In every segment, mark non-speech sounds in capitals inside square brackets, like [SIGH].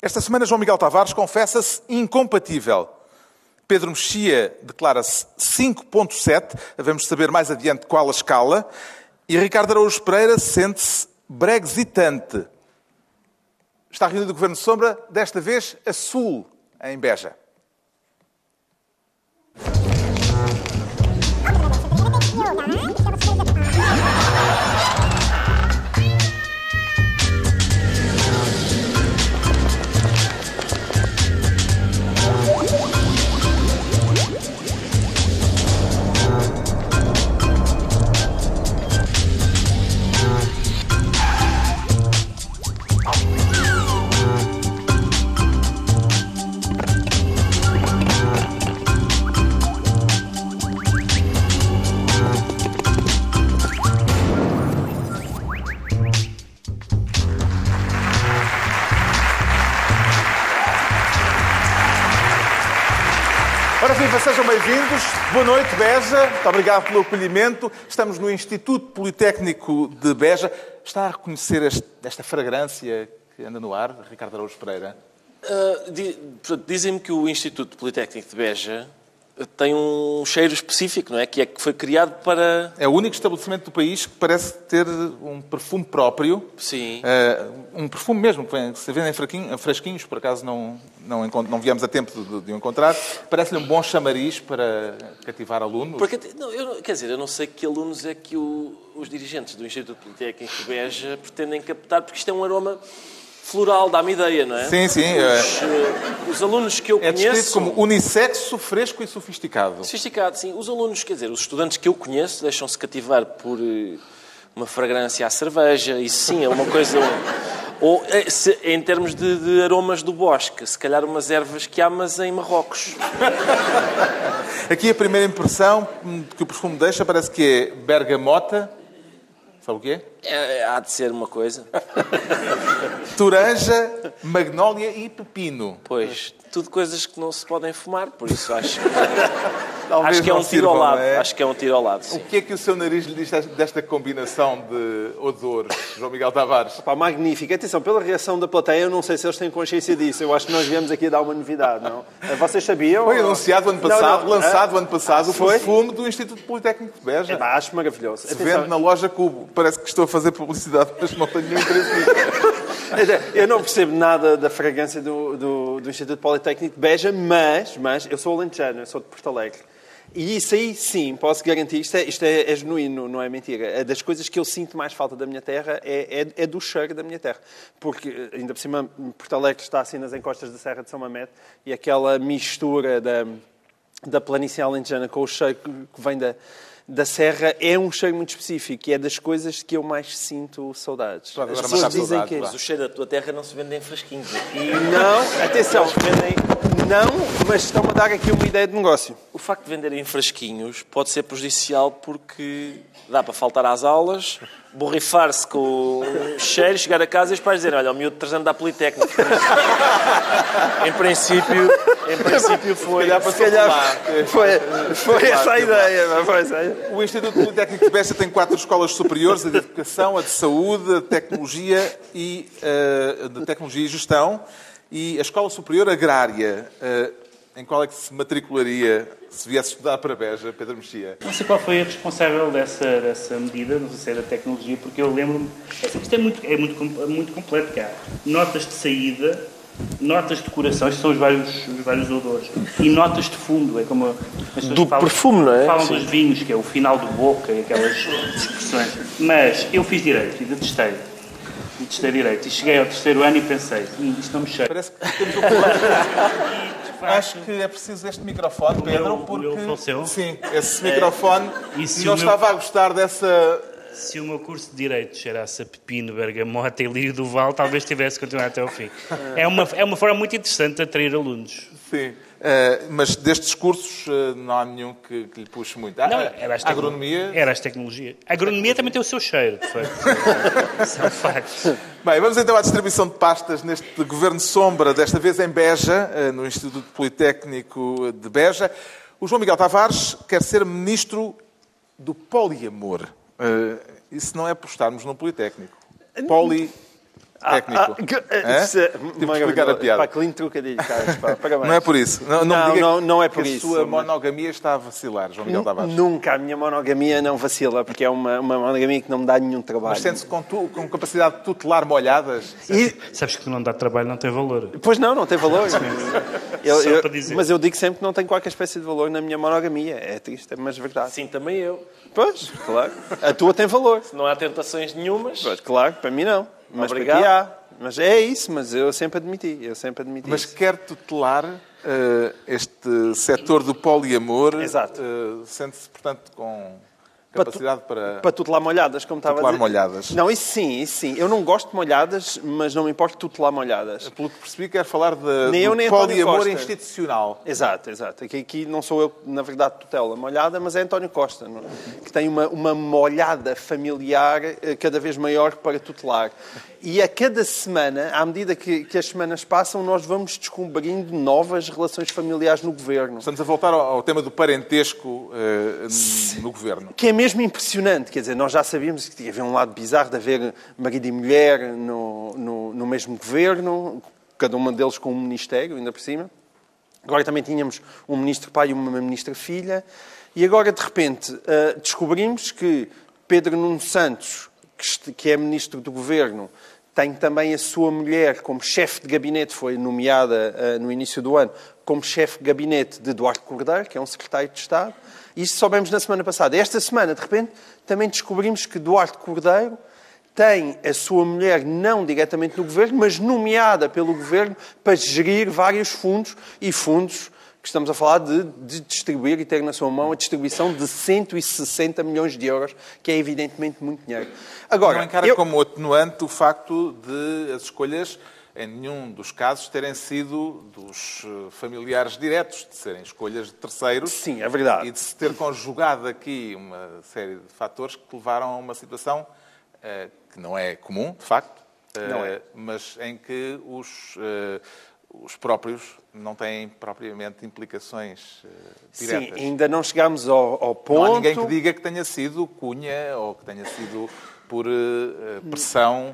Esta semana, João Miguel Tavares confessa-se incompatível. Pedro Mexia declara-se 5.7, vamos saber mais adiante qual a escala. E Ricardo Araújo Pereira sente-se brexitante. Está reunido o Governo de Sombra, desta vez a sul, em Beja. Bem-vindos. Boa noite, Beja. Muito obrigado pelo acolhimento. Estamos no Instituto Politécnico de Beja. Está a reconhecer este- esta fragrância que anda no ar, Ricardo Araújo Pereira? Uh, di- Dizem-me que o Instituto Politécnico de Beja tem um cheiro específico, não é? Que é que foi criado para. É o único estabelecimento do país que parece ter um perfume próprio. Sim. Eh, um perfume mesmo, que se vende em frasquinhos, por acaso não, não, não viemos a tempo de, de o encontrar. Parece-lhe um bom chamariz para cativar alunos. Porque, não, eu, quer dizer, eu não sei que alunos é que o- os dirigentes do Instituto Politécnico de Beja pretendem captar, porque isto é um aroma floral, dá-me ideia, não é? Sim, sim. eh, Os, uh, os alunos que eu É descrito conheço. como unissexo, fresco e sofisticado. Sofisticado, sim. Os alunos, quer dizer, os estudantes que eu conheço deixam-se cativar por eh, uma fragrância à cerveja. Isso sim, é uma coisa. [LAUGHS] Ou, eh, se- em termos de, de aromas do bosque, se calhar umas ervas que há, mas em Marrocos. [LAUGHS] Aqui a primeira impressão que o perfume deixa parece que é bergamota. Sabe o que é? É, há de ser uma coisa. [LAUGHS] Toranja, magnólia e pepino. Pois, tudo coisas que não se podem fumar, por isso acho, [LAUGHS] Talvez acho que é um tiro ao lado. é? Acho que é um tiro ao lado, O sim. que é que o seu nariz lhe diz desta combinação de odores, João Miguel Tavares? Pá, magnífico. Atenção, pela reação da plateia, eu não sei se eles têm consciência disso. Eu acho que nós viemos aqui a dar uma novidade, não? Eh, Vocês sabiam? Foi anunciado ano passado, Não, não. lançado Ah, ano passado, o Foi? perfume do Instituto Politécnico de Beja. Epá, acho maravilhoso. Se Atenção, vende na loja Cubo. Parece que estou a fazer publicidade, mas não tenho nenhum interesse nisso. [LAUGHS] Eu não percebo nada da fragrância do, do, do Instituto Politécnico de Beja, mas, mas eu sou alentejano, eu sou de Porto Alegre. E isso aí, sim, posso garantir, isto é, isto é, é genuíno, não é mentira. É das coisas que eu sinto mais falta da minha terra é, é, é do cheiro da minha terra. Porque, ainda por cima, Porto Alegre está assim nas encostas da Serra de São Mamede e aquela mistura da, da planície alentejana com o cheiro que vem da, da serra é um cheiro muito específico e é das coisas que eu mais sinto saudades. Pronto, As pessoas dizem saudades, que vá. Mas o cheiro da tua terra não se vende em frasquinhos. Aqui, não, atenção, não, mas estão-me a dar aqui uma ideia de negócio. O facto de venderem em frasquinhos pode ser prejudicial porque dá para faltar às aulas, borrifar-se com o cheiro, chegar a casa e os pais dizerem olha, o miúdo trazendo da Politécnica. [LAUGHS] em princípio, em princípio foi... Se calhar foi, foi essa a ideia. mas Foi essa ideia. O Instituto Politécnico de Beja tem quatro escolas superiores, a de Educação, a de Saúde, a de Tecnologia e, a de Tecnologia e Gestão e a Escola Superior Agrária. Eh, em qual é que se matricularia se viesse estudar para Beja, Pedro Mexia? Não sei qual foi a responsável dessa, dessa medida, não sei se é da tecnologia, porque eu lembro-me. assim, Isto é muito, é muito, com- muito completo cá. Notas de saída, notas de decoração, estes são os vários, os vários odores, e notas de fundo, é como. Do perfume, não é? Falam Sim. dos vinhos, que é o final do boca, e aquelas expressões. Mas eu fiz direito e detestei. Detestei direito. E cheguei ao terceiro ano e pensei, "Hum, isto não me cheira. Parece que temos um. [LAUGHS] E, Acho que é preciso este microfone, Pedro, meu- o porque... meu faleceu? Sim, esse microfone E se não meu- estava a gostar dessa... Se o meu curso de Direito cheirasse a pepino, bergamota e lírio do Val, talvez tivesse continuado até ao fim. É uma, é uma forma muito interessante de atrair alunos. Sim. Eh, mas destes cursos eh, não há nenhum que, que lhe puxe muito. Ah, Não, a era as agronomia... Era as tecnologias. A agronomia também tem o seu cheiro, de facto. [LAUGHS] Isso é um facto. Bem, vamos então à distribuição de pastas neste Governo Sombra, desta vez em Beja, eh, no Instituto Politécnico de Beja. O João Miguel Tavares quer ser ministro do poliamor. Eh, Isso não é por estarmos no Politécnico. Poliamor. Técnico. Ah, que- Hã? se- Tive que explicar a piada. Pá, que lindo trocadilho, Carlos. Pá, [LAUGHS] parabéns. Não é por isso. Não, não, Não, diga não, não é por que isso, A sua mas- monogamia está a vacilar, João Miguel Tavares. Nunca a minha monogamia não vacila, porque é uma, uma monogamia que não me dá nenhum trabalho. Mas sente-se com, tu- com capacidade de tutelar molhadas? E- Sabes que não dá trabalho, não tem valor. Pois não, não tem valor. Eu- Só eu- para dizer. Mas eu digo sempre que não tem qualquer espécie de valor na minha monogamia. É triste, mas é verdade. Sim, também eu. Pois, claro. A tua tem valor. Não há tentações nenhumas. Pois, claro, para mim não. Mas Obrigado. para ti há. Mas é isso, mas eu sempre admiti. Eu sempre admiti Mas isso. quer tutelar eh, este setor do poliamor? Exato. eh, Sente-se, portanto, com capacidade para... Para tutelar molhadas, como estava a Tutelar dizer. molhadas. Não, isso sim, isso sim. Eu não gosto de molhadas, mas não me importa tutelar molhadas. Pelo que percebi, quer falar de, Nem eu, nem poliamor Costa. institucional. Exato, exato. Aqui, aqui não sou eu, na verdade, tutela molhada, mas é António Costa, não? que tem uma, uma molhada familiar eh, cada vez maior para tutelar. E a cada semana, à medida que, que as semanas passam, nós vamos descobrindo novas relações familiares no governo. Estamos a voltar ao, ao tema do parentesco eh, no governo. Que é mesmo impressionante, quer dizer, nós já sabíamos que havia um lado bizarro de haver marido e mulher no, no, no mesmo governo, cada um deles com um ministério, ainda por cima. Agora também tínhamos um ministro pai e uma ministra filha. E agora, de repente, eh, descobrimos que Pedro Nuno Santos, que é ministro do governo, tem também a sua mulher como chefe de gabinete, foi nomeada eh, no início do ano como chefe de gabinete de Eduardo Cordeiro, que é um secretário de Estado. Isto soubemos na semana passada. Esta semana, de repente, também descobrimos que Eduardo Cordeiro tem a sua mulher não diretamente no governo, mas nomeada pelo governo para gerir vários fundos e fundos que estamos a falar de, de distribuir e ter na sua mão a distribuição de 160 milhões de euros, que é evidentemente muito dinheiro. Agora, não encara eu- como atenuante o facto de as escolhas, em nenhum dos casos, terem sido dos eh, familiares diretos, de serem escolhas de terceiros. Sim, é verdade. E de se ter conjugado aqui uma série de fatores que levaram a uma situação eh, que não é comum, de facto, eh, Não é. mas em que os, eh, os próprios não têm propriamente implicações Sim, diretas. ainda não chegámos ao, ao ponto... Não há ninguém que diga que tenha sido cunha ou que tenha sido por eh, pressão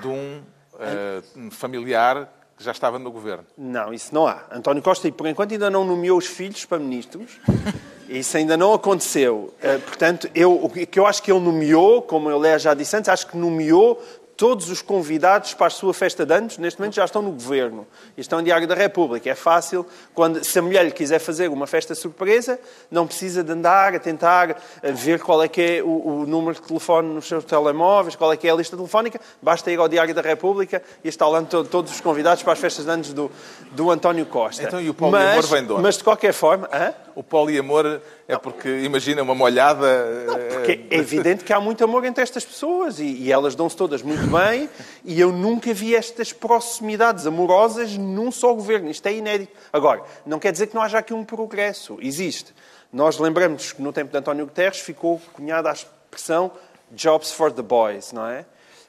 de um eh, familiar que já estava no governo. Não, isso não há. António Costa, e por enquanto, ainda não nomeou os filhos para ministros. [LAUGHS] Isso ainda não aconteceu. Portanto, eu, o que eu acho que ele nomeou, como eu aliás já disse antes, acho que nomeou todos os convidados para a sua festa de anos, neste momento já estão no governo. E estão em Diário da República. É fácil, quando, se a mulher lhe quiser fazer uma festa surpresa, não precisa de andar a tentar eh, ver qual é que é o, o número de telefone nos seus telemóveis, qual é que é a lista telefónica. Basta ir ao Diário da República e está lá to- todos os convidados para as festas de anos do, do António Costa. Então, e o poliamor mas, vem de onde? Mas, de qualquer forma... hã? O poliamor é porque, imagina, uma molhada... eh, Porque é evidente que há muito amor entre estas pessoas e, e elas dão-se todas muito bem e eu nunca vi estas proximidades amorosas num só governo. Isto é inédito. Agora, não quer dizer que não haja aqui um progresso. Existe. Nós lembramos que no tempo de António Guterres ficou cunhada a expressão Jobs for the Boys, não é?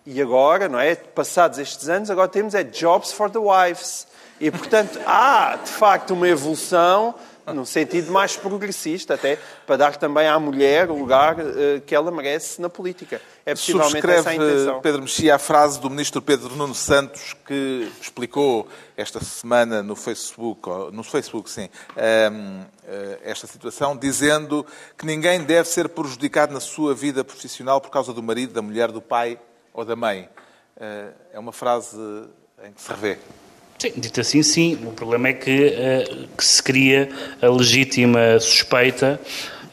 E agora, não é? Passados estes anos, agora temos é Jobs for the Wives. E, portanto, há, de facto, uma evolução num sentido mais progressista, até para dar também à mulher o lugar eh, que ela merece na política. É possivelmente essa a Subscreve, intenção. Pedro Mexia, a frase do ministro Pedro Nuno Santos que explicou esta semana no Facebook, no Facebook, sim, ehm, eh, esta situação, dizendo que ninguém deve ser prejudicado na sua vida profissional por causa do marido, da mulher, do pai ou da mãe. Eh, É uma frase em que se revê. Sim, dito assim, sim. O problema é que, eh, que se cria a legítima suspeita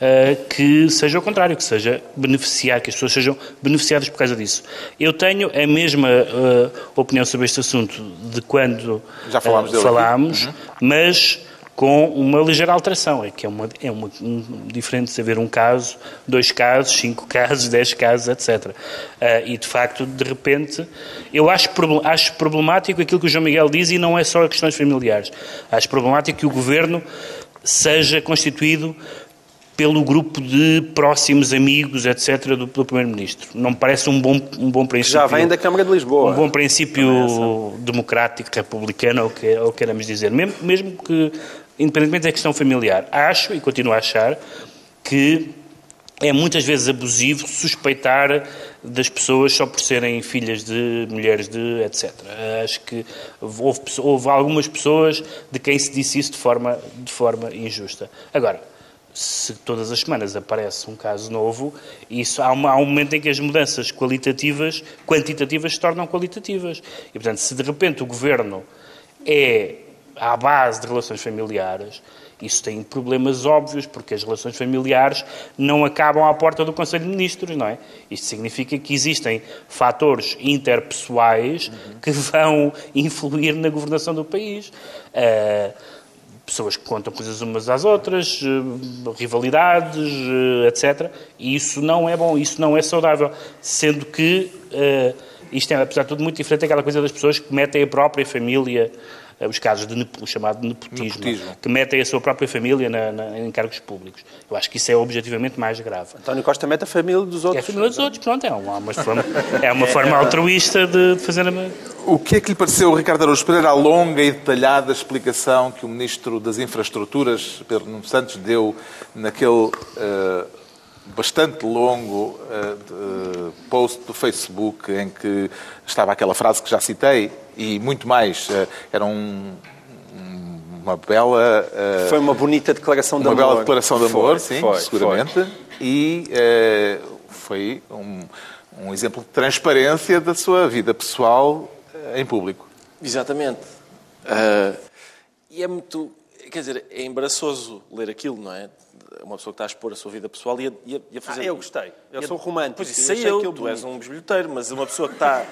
eh, que seja o contrário, que seja beneficiar, que as pessoas sejam beneficiadas por causa disso. Eu tenho a mesma eh, opinião sobre este assunto de quando Já falámos falámos, aqui. mas com uma ligeira alteração. É que é, uma, é uma, um, diferente de haver um caso, dois casos, cinco [LAUGHS] casos, dez casos, etc. Ah, e, de facto, de repente, eu acho, acho problemático aquilo que o João Miguel diz e não é só questões familiares. Acho problemático que o governo seja constituído pelo grupo de próximos amigos, etc., do, do Primeiro-Ministro. Não me parece um bom, um bom princípio. Já vem da Câmara de Lisboa. Um bom princípio democrático, republicano, ou o que, ou queremos dizer. Mesmo, mesmo que, independentemente da questão familiar, acho e continuo a achar que é muitas vezes abusivo suspeitar das pessoas só por serem filhas de mulheres de etc. Acho que houve, houve algumas pessoas de quem se disse isso de forma, de forma injusta. Agora, se todas as semanas aparece um caso novo, isso há, uma, há um momento em que as mudanças qualitativas, quantitativas se tornam qualitativas. E, portanto, se de repente o governo é à base de relações familiares, isso tem problemas óbvios, porque as relações familiares não acabam à porta do Conselho de Ministros, não é? Isto significa que existem fatores interpessoais que vão influir na governação do país. Uh, pessoas que contam coisas umas às outras, uh, rivalidades, uh, etc. E isso não é bom, isso não é saudável. Sendo que isto é, apesar de tudo, muito diferente daquela coisa das pessoas que metem a própria família eh, os casos de o chamado nepotismo, nepotismo, que metem a sua própria família na, na, em cargos públicos. Eu acho que isso é objetivamente mais grave. António Costa mete a família dos outros. É a família dos outros, pronto, é uma, uma forma, é uma forma altruísta de, de fazer a... O que é que lhe pareceu, Ricardo Araújo Pereira, a longa e detalhada explicação que o Ministro das Infraestruturas, Pedro Nuno Santos, deu naquele uh, bastante longo uh, post do Facebook em que estava aquela frase que já citei e muito mais. Uh, era um, uma bela. Uh, foi uma bonita declaração de uma amor. Uma bela declaração de amor, foi, sim, foi, seguramente. Foi. E foi um, um exemplo de transparência da sua vida pessoal em público. Exatamente. e é muito. Quer dizer, é embaraçoso ler aquilo, não é? Uma pessoa que está a expor a sua vida pessoal e a, e a fazer... Ah, eu gostei. Eu sou romântico. Pois isso sei eu, tu és um bisbilhoteiro, mas uma pessoa que está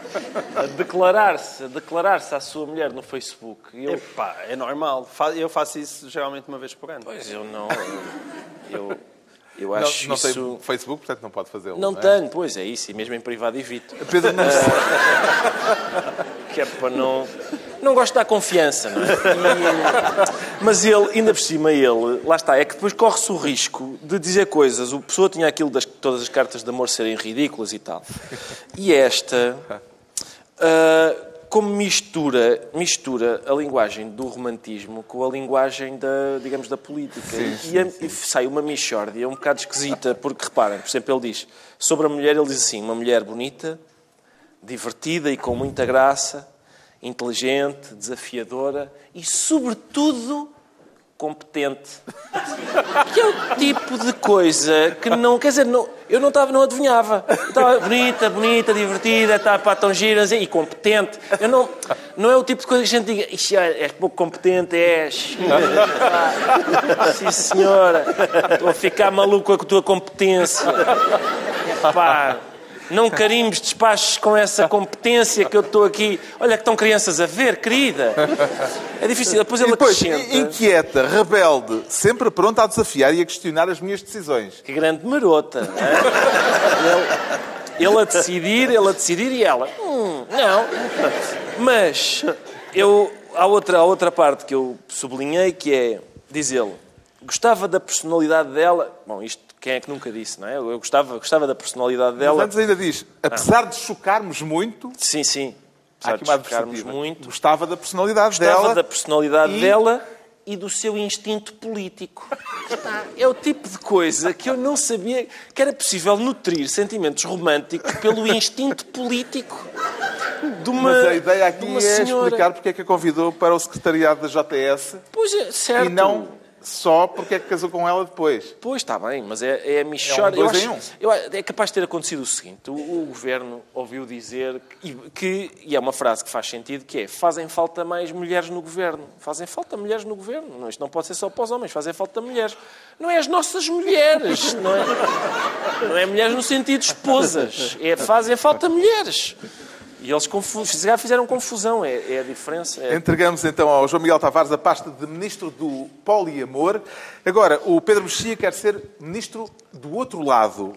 a declarar-se a declarar à sua mulher no Facebook... Eu... Epá, é normal. Eu faço isso geralmente uma vez por ano. Pois, eu não... Eu, eu acho não, não isso... tem Facebook, portanto não pode fazê-lo. Não, não é? tenho, pois é isso, e mesmo em privado evito. [LAUGHS] Pedro não... [LAUGHS] que é para não não gosto dar confiança, não é? E, mas ele, ainda por cima, ele, lá está, é que depois corre-se o risco de dizer coisas. O pessoa tinha aquilo das todas as cartas de amor serem ridículas e tal. E esta, uh, como mistura, mistura a linguagem do romantismo com a linguagem da, digamos, da política. Sim, sim, e, a, e, sai uma mixórdia um bocado esquisita, porque reparem, por exemplo, ele diz sobre a mulher, ele diz assim: uma mulher bonita, divertida e com muita graça inteligente, desafiadora e, sobretudo, competente. Que é o tipo de coisa que não. Quer dizer, não, eu não, estava, não adivinhava. estava bonita, bonita, divertida, estava para tão gira e competente. Eu não, não é o tipo de coisa que a gente diga, és pouco competente, és. Sim, senhora. Estou a ficar maluco com a tua competência. Pá. Não carimbes despachos com essa competência que eu estou aqui. Olha que estão crianças a ver, querida. É difícil. Depois ele depois, acrescenta... inquieta, rebelde, sempre pronta a desafiar e a questionar as minhas decisões. Que grande marota. É? Ele, ele, a decidir, ele a decidir e ela... Hum, não. Mas eu, há, outra, há outra parte que eu sublinhei que é, diz ele, gostava da personalidade dela... Bom, isto quem é que nunca disse, não é? Eu gostava, gostava da personalidade dela. Mas antes ainda diz, apesar ah. de chocarmos muito... Sim, sim. Há aqui uma chocarmos muito. Gostava da personalidade gostava dela. Gostava da personalidade e... dela e do seu instinto político. É o tipo de coisa que eu não sabia que era possível nutrir sentimentos românticos pelo instinto político de uma Mas a ideia aqui é senhora... explicar porque é que a convidou para o secretariado da JS. Pois é, certo. E não só porque é que casou com ela depois. Pois, está bem, mas é, é a Michordia. É, um eu acho, eu, é capaz de ter acontecido o seguinte: o, o governo ouviu dizer que, que, e é uma frase que faz sentido, que é fazem falta mais mulheres no governo. Fazem falta mulheres no governo. Não, isto não pode ser só para os homens, fazem falta mulheres. Não é as nossas mulheres, não é, não é mulheres no sentido de esposas. É fazem falta mulheres. E eles já fizeram confusão, é, é a diferença. É... Entregamos então ao João Miguel Tavares a pasta de Ministro do Poliamor. Agora, o Pedro Mexia quer ser Ministro do outro lado.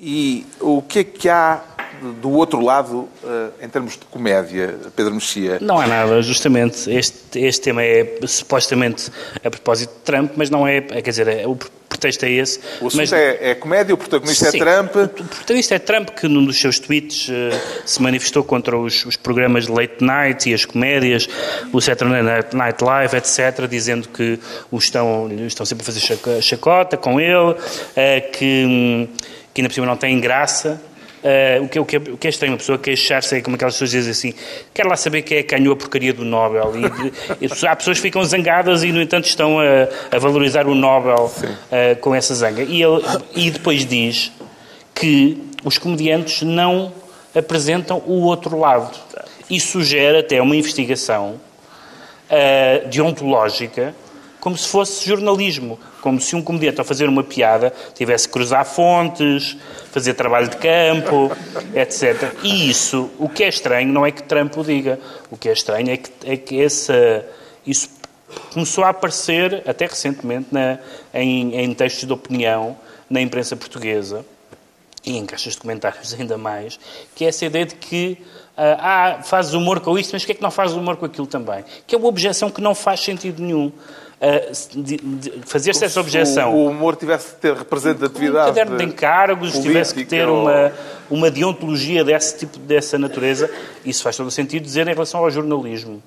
E o que é que há do outro lado eh, em termos de comédia, Pedro Mexia? Não há nada, justamente. Este, este tema é supostamente a propósito de Trump, mas não é. Quer dizer, é, o pretexto é esse. O assunto mas, é, é comédia, o protagonista sim, é Trump. O, o protagonista é Trump, que num dos seus tweets uh, se manifestou contra os, os, programas de late night e as comédias, o Saturday Night Live, etc., dizendo que o estão, estão sempre a fazer chacota com ele, uh, que, que ainda por cima não tem graça. Uh, o, que, o, que é, o, que, é, estranho, uma pessoa queixar-se é como aquelas pessoas dizem assim, quer lá saber quem é que ganhou a porcaria do Nobel. E, e há pessoas que ficam zangadas e, no entanto, estão a, a valorizar o Nobel uh, com essa zanga. E, ele, e depois diz que os comediantes não apresentam o outro lado. E sugere até uma investigação uh, deontológica como se fosse jornalismo, como se um comediante, ao fazer uma piada, tivesse que cruzar fontes, fazer trabalho de campo, etc. E isso, o que é estranho, não é que Trump o diga. O que é estranho é que, é que essa, isso começou a aparecer, até recentemente, na, em, em textos de opinião na imprensa portuguesa, e em caixas de comentários [LAUGHS] ainda mais, que é essa ideia de que ah, ah fazes humor com isto, mas que é que não fazes humor com aquilo também? Que é uma objeção que não faz sentido nenhum fazer-se essa objeção. O, o humor tivesse que ter representatividade. Um caderno de encargos, tivesse que ter ou... uma, uma deontologia desse tipo, dessa natureza, isso faz todo o sentido dizer em relação ao jornalismo.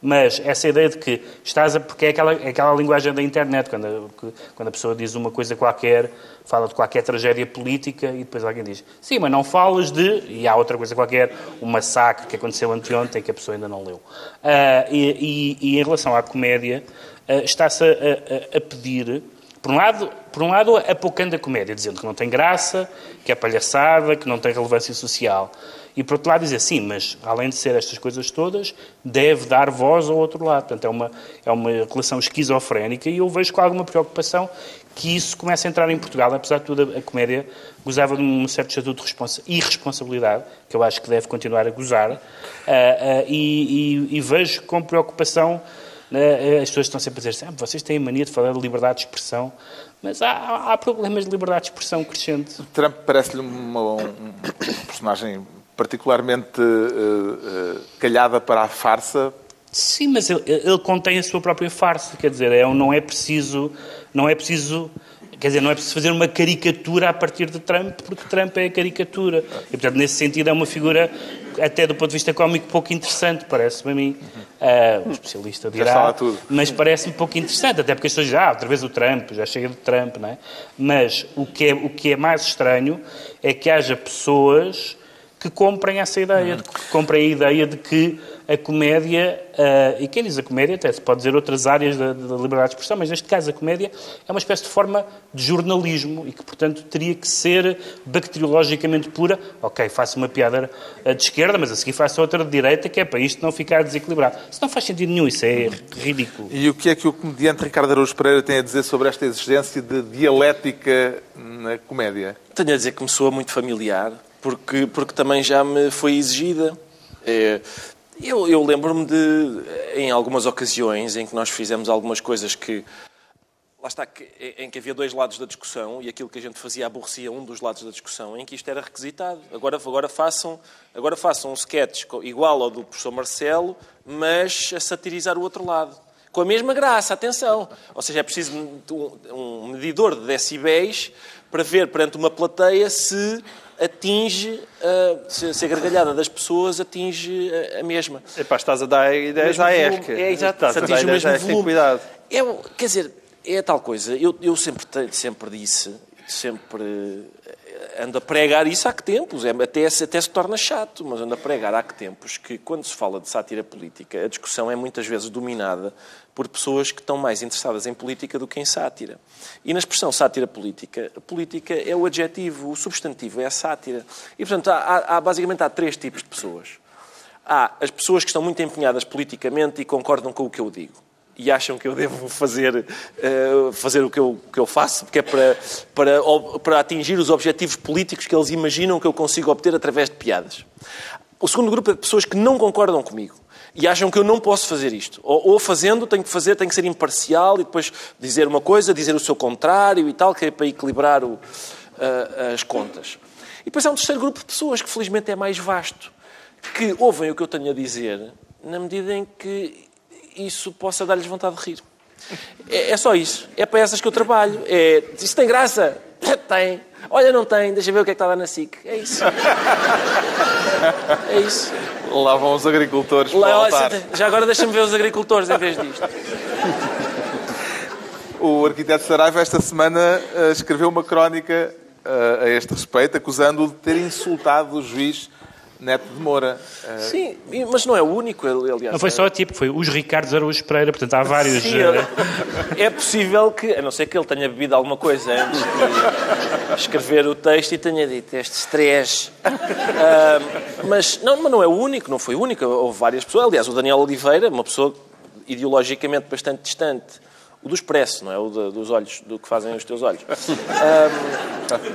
Mas essa ideia de que estás a. Porque é aquela, é aquela linguagem da internet, quando a, quando a pessoa diz uma coisa qualquer, fala de qualquer tragédia política e depois alguém diz: Sim, mas não falas de. E há outra coisa qualquer, um massacre que aconteceu anteontem que a pessoa ainda não leu. Uh, e, e, e, em relação à comédia, está-se a, a, a pedir por um lado, por um lado apocando a comédia, dizendo que não tem graça, que é palhaçada, que não tem relevância social. E por outro lado dizer, sim, mas além de ser estas coisas todas, deve dar voz ao outro lado. Portanto, é uma, é uma relação esquizofrénica e eu vejo com alguma preocupação que isso comece a entrar em Portugal. Apesar de tudo, a, comédia gozava de um certo estatuto de irresponsabilidade, que eu acho que deve continuar a gozar, uh, uh, e, e, e vejo com preocupação né, as pessoas estão sempre a dizer assim, ah, vocês têm a mania de falar de liberdade de expressão, mas há, há problemas de liberdade de expressão crescente. Trump parece-lhe um, um, personagem particularmente uh, uh, calhada para a farsa. Sim, mas ele, ele, contém a sua própria farsa, quer dizer, é, não é preciso, não é preciso Quer dizer, não é preciso fazer uma caricatura a partir de Trump, porque Trump é a caricatura. E, portanto, nesse sentido, é uma figura, até do ponto de vista cómico, pouco interessante, parece-me a mim. Uh, um especialista dirá. Mas parece-me pouco interessante, até porque as pessoas dizem, ah, outra vez o Trump, já chega do Trump, não é? Mas o que é, o que é mais estranho é que haja pessoas que comprem essa ideia, que comprem a ideia de que a comédia, uh, e quem diz a comédia até se pode dizer outras áreas da, da, liberdade de expressão, mas neste caso a comédia é uma espécie de forma de jornalismo e que, portanto, teria que ser bacteriologicamente pura. Ok, faço uma piada eh, de esquerda, mas a seguir faço outra de direita, que é para isto não ficar desequilibrado. Isso não faz sentido nenhum, isso é ridículo. E o que é que o comediante Ricardo Araújo Pereira tem a dizer sobre esta exigência de dialética na comédia? Tenho a dizer que me soa muito familiar, porque, porque também já me foi exigida. É, eu, eu lembro-me de, em algumas ocasiões em que nós fizemos algumas coisas que. Lá está, que, em que havia dois lados da discussão e aquilo que a gente fazia aborrecia um dos lados da discussão, em que isto era requisitado. Agora, agora, façam, agora façam um sketch igual ao do professor Marcelo, mas a satirizar o outro lado. Com a mesma graça, atenção. Ou seja, é preciso um, um medidor de decibéis para ver perante uma plateia se atinge, uh, se, a gargalhada das pessoas atinge a, a mesma. Epá, estás a dar ideias à ERC. É, exato, estás se atinge o mesmo volume. Cuidado. É, quer dizer, é tal coisa. Eu, eu sempre, sempre disse, sempre ando a pregar isso há que tempos, é, até, até se torna chato, mas ando a pregar há que tempos que, quando se fala de sátira política, a discussão é muitas vezes dominada por pessoas que estão mais interessadas em política do que em sátira. E na expressão sátira política, a política é o adjetivo, o substantivo é a sátira. E, portanto, há, há, basicamente há três tipos de pessoas. Há as pessoas que estão muito empenhadas politicamente e concordam com o que eu digo. E acham que eu devo fazer, uh, fazer o que eu, que eu faço, porque é para, para, para atingir os objetivos políticos que eles imaginam que eu consigo obter através de piadas. O segundo grupo é de pessoas que não concordam comigo e acham que eu não posso fazer isto. Ou, ou, fazendo, tenho que fazer, tenho que ser imparcial e depois dizer uma coisa, dizer o seu contrário e tal, que é para equilibrar o, uh, as contas. E depois há um terceiro grupo de pessoas que felizmente é mais vasto, que ouvem o que eu tenho a dizer na medida em que isso possa dar-lhes vontade de rir. É, é só isso. É para essas que eu trabalho. É, isso tem graça? [LAUGHS] Tem. Olha, não tem. Deixa ver o que é que está lá na SIC. É isso. É isso. Lá vão os agricultores Lá, já agora deixa-me ver os agricultores em vez disto. O arquiteto Saraiva, esta semana, eh, escreveu uma crónica eh, a este respeito, acusando-o de ter insultado o juiz Neto de Moura. Eh, Sim, mas não é o único, aliás. Não foi só tipo, foi os Ricardos Araújo Pereira, portanto há vários. Sim, eh, [LAUGHS] é possível que, a não ser que ele tenha bebido alguma coisa antes de escrever o texto e tenha dito estes três. [LAUGHS] Ah, mas, não, mas não é o único, não foi o único. Houve várias pessoas. Aliás, o Daniel Oliveira, uma pessoa ideologicamente bastante distante. O do expresso, não é? O da- dos olhos, do que fazem os teus olhos. Ah,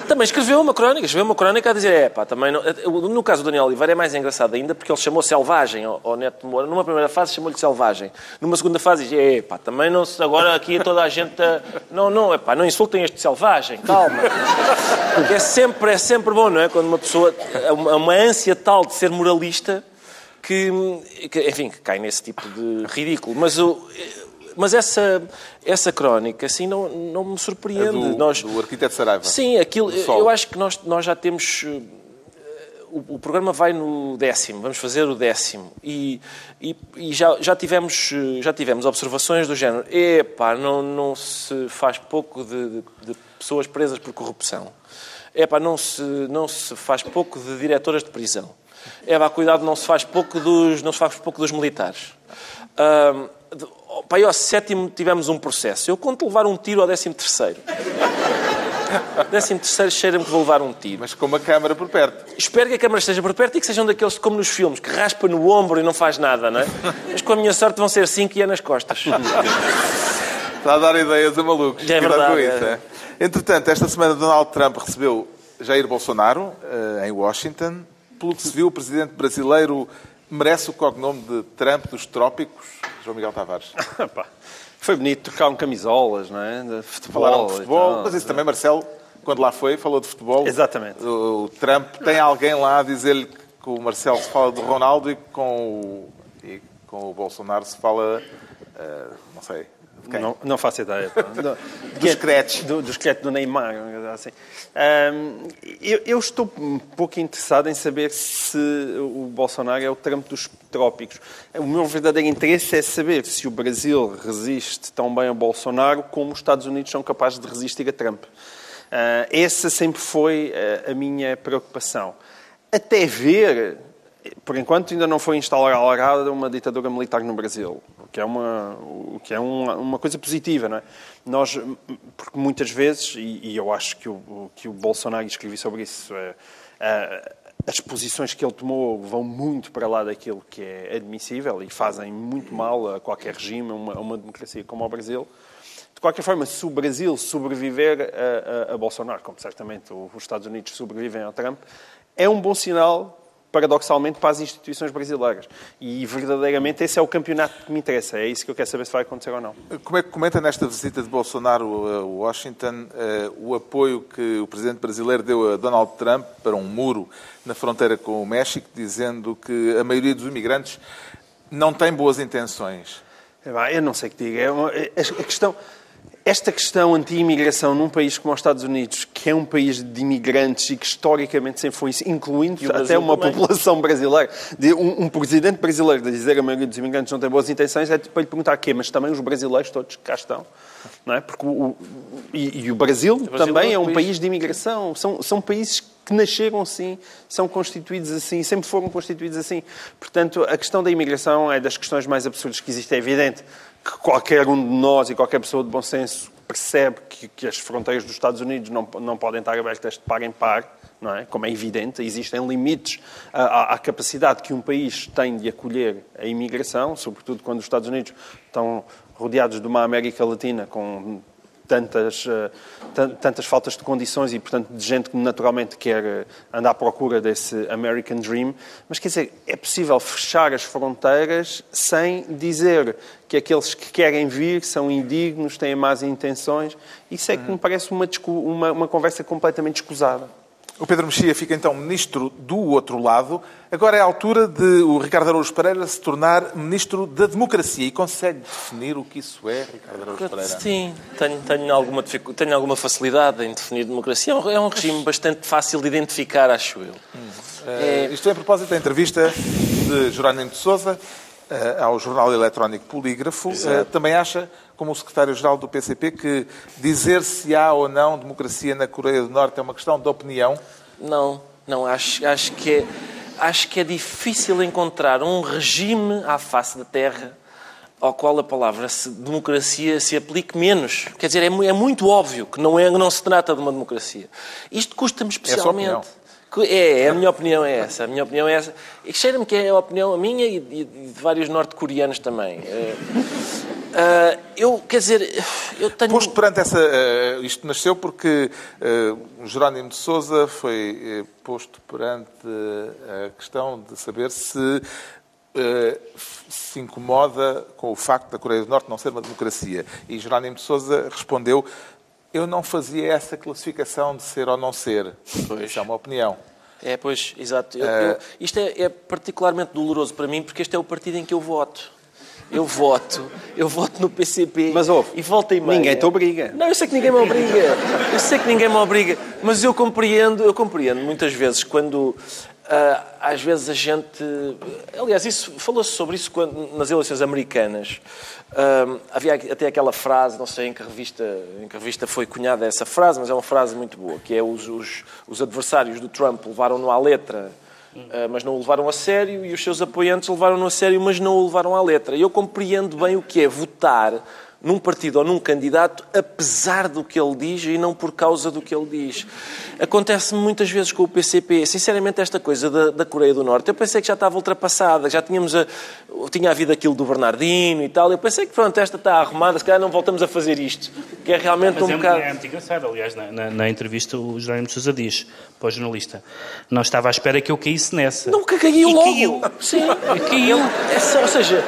também escreveu uma crónica, escreveu uma crónica a dizer, é pá, também não... No caso do Daniel Oliveira é mais engraçado ainda porque ele chamou Selvagem ao, ao Neto de Moura. Numa primeira fase chamou-lhe Selvagem. Numa segunda fase diz, é pá, também não se... Agora aqui toda a gente... Não, não, é pá, não insultem este Selvagem, calma. Porque é sempre, é sempre bom, não é? Quando uma pessoa... há Uma, uma ânsia tal de ser moralista que, que, enfim, que cai nesse tipo de ridículo. Mas o... Mas essa, essa crónica, assim, não, não me surpreende. do, Nós, do arquiteto Saraiva. Sim, aquilo, eu acho que nós, nós já temos. eh, O, programa vai no décimo, vamos fazer o décimo. E, e, e já, já, tivemos, eh, já tivemos observações do género: epá, não, não se faz pouco de, de- de pessoas presas por corrupção. Epá, não se, não se faz pouco de diretoras de prisão. Epá, cuidado, não se faz pouco dos, não se faz pouco dos militares. Oh, pá, e ao sétimo tivemos um processo. Eu conto levar um tiro ao décimo terceiro. [LAUGHS] Décimo terceiro cheira-me que vou levar um tiro. Mas com uma câmara por perto. Espero que a câmara esteja por perto e que sejam daqueles como nos filmes, que raspa no ombro e não faz nada, não é? [LAUGHS] Mas com a minha sorte vão ser cinco e é nas costas. [LAUGHS] Está a dar ideias a malucos. É Cuidado verdade, com isso, é. é. Entretanto, esta semana Donald Trump recebeu Jair Bolsonaro eh, em Washington. Pelo que se viu, o presidente brasileiro merece o cognome de Trump dos trópicos. João Miguel Tavares. [LAUGHS] Foi bonito, trocaram camisolas, não é? De futebol. Falaram de futebol, mas isso também, Marcelo, quando lá foi, falou de futebol. Exatamente. O, Trump tem alguém lá a dizer-lhe que o Marcelo se fala de Ronaldo e com o, e com o Bolsonaro se fala, eh, não sei? Não, não faço ideia. [LAUGHS] Do- Dos scratch. Do, do esqueleto do Neymar. Assim. Ahm, eu, eu estou um pouco interessado em saber se o Bolsonaro é o Trump dos trópicos. O meu verdadeiro interesse é saber se o Brasil resiste tão bem a Bolsonaro como os Estados Unidos são capazes de resistir a Trump. Ah, essa sempre foi ah, a minha preocupação. Até ver, por enquanto ainda não foi instaurada uma ditadura militar no Brasil, o que é uma, o que é uma, uma coisa positiva, não é? Nós, porque muitas vezes, e, e eu acho que o, que o Bolsonaro escrevi sobre isso, é, é, as posições que ele tomou vão muito para lá daquilo que é admissível e fazem muito mal a qualquer regime, a uma, a uma democracia como o Brasil. De qualquer forma, se o Brasil sobreviver a, a- a Bolsonaro, como certamente os Estados Unidos sobrevivem ao Trump, é um bom sinal, paradoxalmente, para as instituições brasileiras. E, verdadeiramente, esse é o campeonato que me interessa. É isso que eu quero saber se vai acontecer ou não. Como é que comenta nesta visita de Bolsonaro a Washington eh, o apoio que o presidente brasileiro deu a Donald Trump para um muro na fronteira com o México, dizendo que a maioria dos imigrantes não tem boas intenções? Eu não sei o que diga. É uma- é- a questão, esta questão anti-imigração num país como os Estados Unidos, que é um país de imigrantes e que historicamente sempre foi isso, incluindo o até uma também. população brasileira, de um, um presidente brasileiro de dizer que a maioria dos imigrantes não tem boas intenções, é para lhe perguntar quê? Mas também os brasileiros todos que cá estão. Não é? Porque o, o- e, e o Brasil, Brasil também é é um um país- país de imigração. São, são países que nasceram assim, são constituídos assim, sempre foram constituídos assim. Portanto, a questão da imigração é das questões mais absurdas que existe. É evidente que qualquer um de nós e qualquer pessoa de bom senso percebe que, que as fronteiras dos Estados Unidos não, não podem estar abertas de par em par, não é? Como é evidente, existem limites à, à- capacidade que um país tem de acolher a imigração, sobretudo quando os Estados Unidos estão rodeados de uma América Latina com tantas, eh, tan- tantas faltas de condições e, portanto, de gente que naturalmente quer eh, andar à procura desse American Dream. Mas, quer dizer, é possível fechar as fronteiras sem dizer que aqueles que querem vir são indignos, têm más intenções. Isso é que me parece uma, uma, uma conversa completamente escusada. O Pedro Mexia fica então ministro do outro lado. Agora é a altura de o Ricardo Araújo Pereira se tornar ministro da democracia. E consegue definir o que isso é, Ricardo Araújo Pereira? Sim, tenho, tenho, alguma, tenho alguma facilidade em definir democracia. É um, é um regime bastante fácil de identificar, acho eu. Eh, isto é a propósito da entrevista de Jerónimo de Sousa eh, ao jornal eletrónico Polígrafo. Eh, também acha, como o secretário-geral do PCP, que dizer se há ou não democracia na Coreia do Norte é uma questão de opinião? Não, não, acho, acho, que é, acho que é difícil encontrar um regime à face da Terra ao qual a palavra democracia se aplique menos. Quer dizer, é, é muito óbvio que não, é, não se trata de uma democracia. Isto custa-me especialmente. opinião. Que- É, a minha opinião é essa. A minha opinião é essa. E cheira-me que é a opinião a minha e de, vários norte-coreanos também. Eh, ah, eu, quer dizer, eu tenho... Posto perante essa. eh, isto nasceu porque o Jerónimo de Sousa foi eh, posto perante a questão de saber se se incomoda com o facto da Coreia do Norte não ser uma democracia. E Jerónimo de Sousa respondeu: Eu não fazia essa classificação de ser ou não ser. Pois. Isso é uma opinião. É, pois, exato. Eu- eu- isto é, é particularmente doloroso para mim porque este é o partido em que eu voto. Eu voto, eu voto no PCP. Mas ouve, e volta e meia. ninguém te obriga. Não, eu sei que ninguém me obriga. Eu sei que ninguém me obriga, mas eu compreendo, eu compreendo muitas vezes quando ah, às vezes a gente, aliás, isso falou-se sobre isso quando, nas eleições americanas. Ah, havia até aquela frase, não sei em que revista, em que revista foi cunhada essa frase, mas é uma frase muito boa, que é os, os, os adversários do Trump levaram-no à letra Uh, mas não o levaram a sério, e os seus apoiantes levaram-no a sério, mas não o levaram à letra. Eu compreendo bem o que é votar num partido ou num candidato, apesar do que ele diz e não por causa do que ele diz. Acontece-me muitas vezes com o PCP. Sinceramente, esta coisa da, da Coreia do Norte, eu pensei que já estava ultrapassada, já tínhamos a, tinha havido aquilo do Bernardino e tal. Eu pensei que, pronto, esta está arrumada, se calhar não voltamos a fazer isto. Que é realmente Mas um é, bocado. é muito engraçado. Aliás, na, na- na entrevista, o Jerónimo Sousa diz para o jornalista: Não estava à espera que eu caísse nessa. Nunca caiu E logo. caiu. Sim. Caiu. É só- ou seja,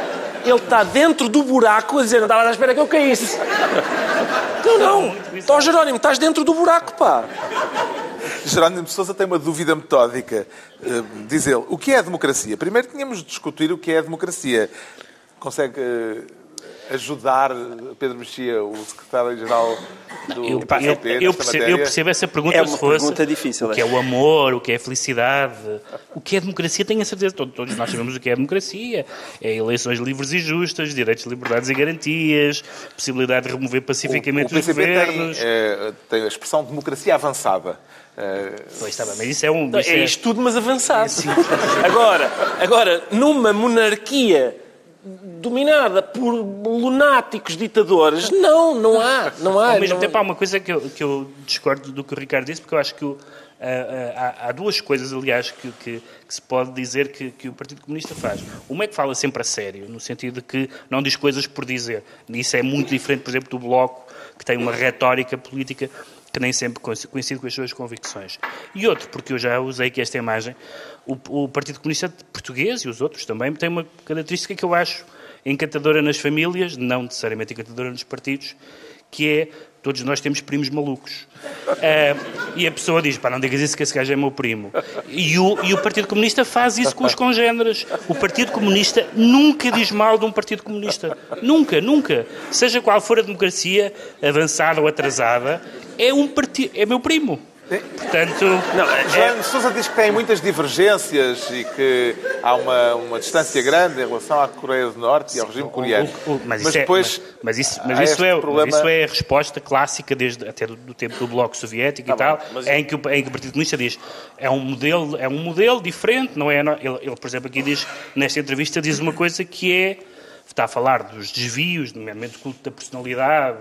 ele está dentro do buraco a dizer, não estava à espera que eu caísse. Não, não. Ó Jerónimo, estás dentro do buraco, pá. Jerónimo Sousa tem uma dúvida metódica. Eh, Diz ele, o que é a democracia? Primeiro tínhamos de discutir o que é a democracia. Consegue eh, ajudar Pedro Mexia, o secretário-geral do Eu, eu- eu percebo, eu percebo essa pergunta É uma se fosse pergunta difícil, o que é é. o amor, o que é a felicidade, o que é a democracia, tenho a certeza, todos, todos nós sabemos o que é a democracia, é eleições livres e justas, direitos, liberdades e garantias, possibilidade de remover O, pacificamente o os PCP tem, governos. eh, tem a expressão democracia avançada. Eh, Pois está bem, mas isso é um... isso É isto tudo, mas avançado. Agora, agora, numa monarquia dominada por lunáticos ditadores, não, não há. Não há Ao mesmo não- tempo, há uma coisa que eu, que eu discordo do que o Ricardo disse, porque eu acho que o- há, há duas coisas, aliás, que, que- que se pode dizer que, que o Partido Comunista faz. Uma é que fala sempre a sério, no sentido de que não diz coisas por dizer. Isso é muito diferente, por exemplo, do Bloco, que tem uma retórica política que nem sempre coinc- coincide com as suas convicções. E outro, porque eu já usei aqui esta imagem, o, o Partido Comunista Português e os outros também têm uma característica que eu acho encantadora nas famílias, não necessariamente encantadora nos partidos, que é todos nós temos primos malucos. Ah, e a pessoa diz, pá, não digas isso que esse gajo é meu primo. E o, e o Partido Comunista faz isso com os congêneres. O Partido Comunista nunca diz mal de um Partido Comunista. Nunca, nunca. Seja qual for a democracia, avançada ou atrasada, é um partido, é meu primo. Portanto, Não, é- de Sousa diz que tem muitas divergências e que há uma, uma distância grande em relação à Coreia do Norte e ao regime coreano. O- o- mas, isso é- depois, mas, mas isso, mas isso é, problema... mas isso é a resposta clássica desde até do, do tempo do Bloco Soviético e tal, bem, mas- em, que o, em que o Partido Comunista diz é um modelo, é um modelo diferente, não é? Ele, ele, por exemplo, aqui diz, nesta entrevista, diz uma coisa que é, está a falar dos desvios, nomeadamente do culto da personalidade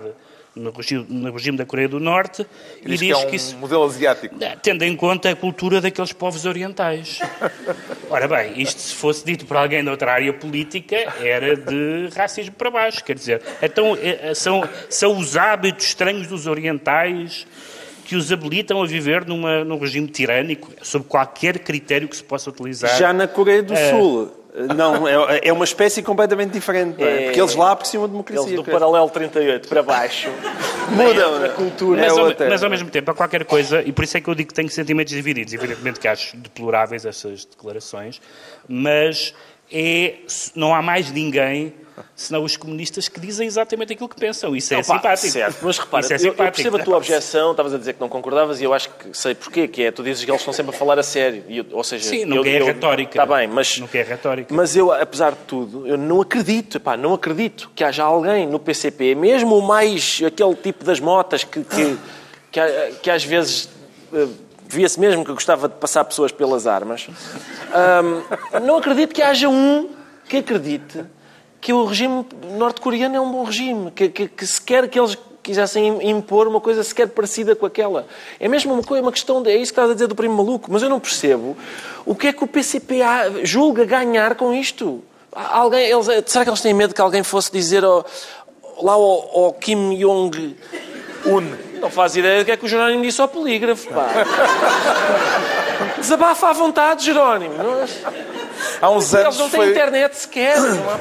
no regime, no regime da Coreia do Norte, e Diz diz, que é um que isso modelo asiático. tendo em conta a cultura daqueles povos orientais. [LAUGHS] Ora bem, isto se fosse dito por alguém de outra área política, era de racismo para baixo. Quer dizer, então, eh, são, são os hábitos estranhos dos orientais que os habilitam a viver numa, num regime tirânico, sob qualquer critério que se possa utilizar. Já na Coreia do É. Sul, Não, é, é uma espécie completamente diferente. não é? É. Porque eles lá apreciam a democracia. Eles do paralelo 38 para baixo. [LAUGHS] Mudam a cultura. É Mas, ao, outra. mas ao mesmo tempo, há qualquer coisa, e por isso é que eu digo que tenho sentimentos divididos. Evidentemente que acho deploráveis essas declarações, mas é, não há mais ninguém senão os comunistas que dizem exatamente aquilo que pensam. Isso é Opa, simpático. Certo, mas repara, é eu- eu, simpático. percebo a tua objeção, estavas a dizer que não concordavas e eu acho que sei porquê, que é, tu dizes que eles estão sempre a falar a sério. Eu- ou seja, Sim, eu, nunca é eu- retórica. Está bem, mas... Nunca é retórica. Mas eu, apesar de tudo, eu não acredito, pá, não acredito que haja alguém no PCP, mesmo o mais, aquele tipo das motas que, que, que, que às vezes eh, via-se mesmo que gostava de passar pessoas pelas armas, Ahm, não acredito que haja um que acredite que o regime norte-coreano é um bom regime, que, que, que sequer que eles quisessem im- impor uma coisa sequer parecida com aquela. É mesmo uma, coisa, uma questão, de, é isso que estás a dizer do primo maluco, mas eu não percebo o que é que o PCP há- julga ganhar com isto. Alguém, eles, será que eles têm medo que alguém fosse dizer ao, lá ao, ao Kim Jong-un não faz ideia do que é que o Jerónimo disse ao polígrafo, pá. [LAUGHS] Desabafa à vontade, Jerónimo. Não- Há uns Eles anos não têm foi... internet sequer. Não há...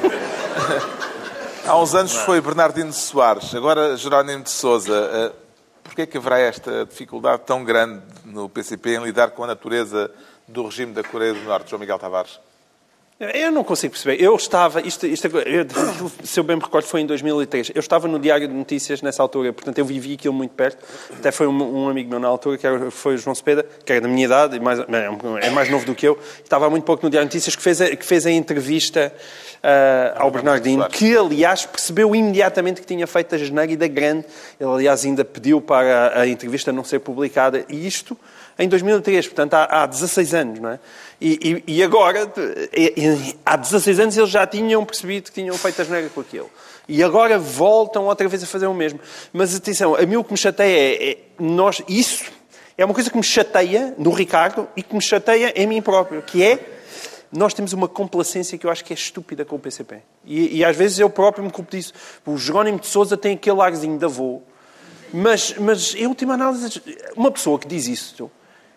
[LAUGHS] Há uns anos foi Bernardino Soares, agora Jerónimo de Sousa. Porquê é que haverá esta dificuldade tão grande no PCP em lidar com a natureza do regime da Coreia do Norte, João Miguel Tavares? Eu não consigo perceber. Eu estava, isto, isto, eu- [COUGHS] se eu bem me recordo, foi em 2003. Eu estava no Diário de Notícias nessa altura, portanto eu vivi aquilo muito perto. Até foi um, um amigo meu na altura, que era, foi o João Cepeda, que era da minha idade, mais, é mais novo do que eu. Estava há muito pouco no Diário de Notícias, que fez a, que fez a entrevista ah, ao Bernardino, que aliás percebeu imediatamente que tinha feito a geneira e da grande. Ele aliás ainda pediu para a, a entrevista não ser publicada. E isto em 2003, portanto há, há 16 anos, não é? E, e- e agora, e- há 16 anos eles já tinham percebido que tinham feito a geneira com aquilo. E agora voltam outra vez a fazer o mesmo. Mas atenção, a mim o que me chateia é, é nós, isso é uma coisa que me chateia no Ricardo e que me chateia em mim próprio, que é nós temos uma complacência que eu acho que é estúpida com o PCP. E, e às vezes eu próprio me culpo disso. O Jerónimo de Souza tem aquele arzinho de avô, mas, mas em última análise, uma pessoa que diz isso,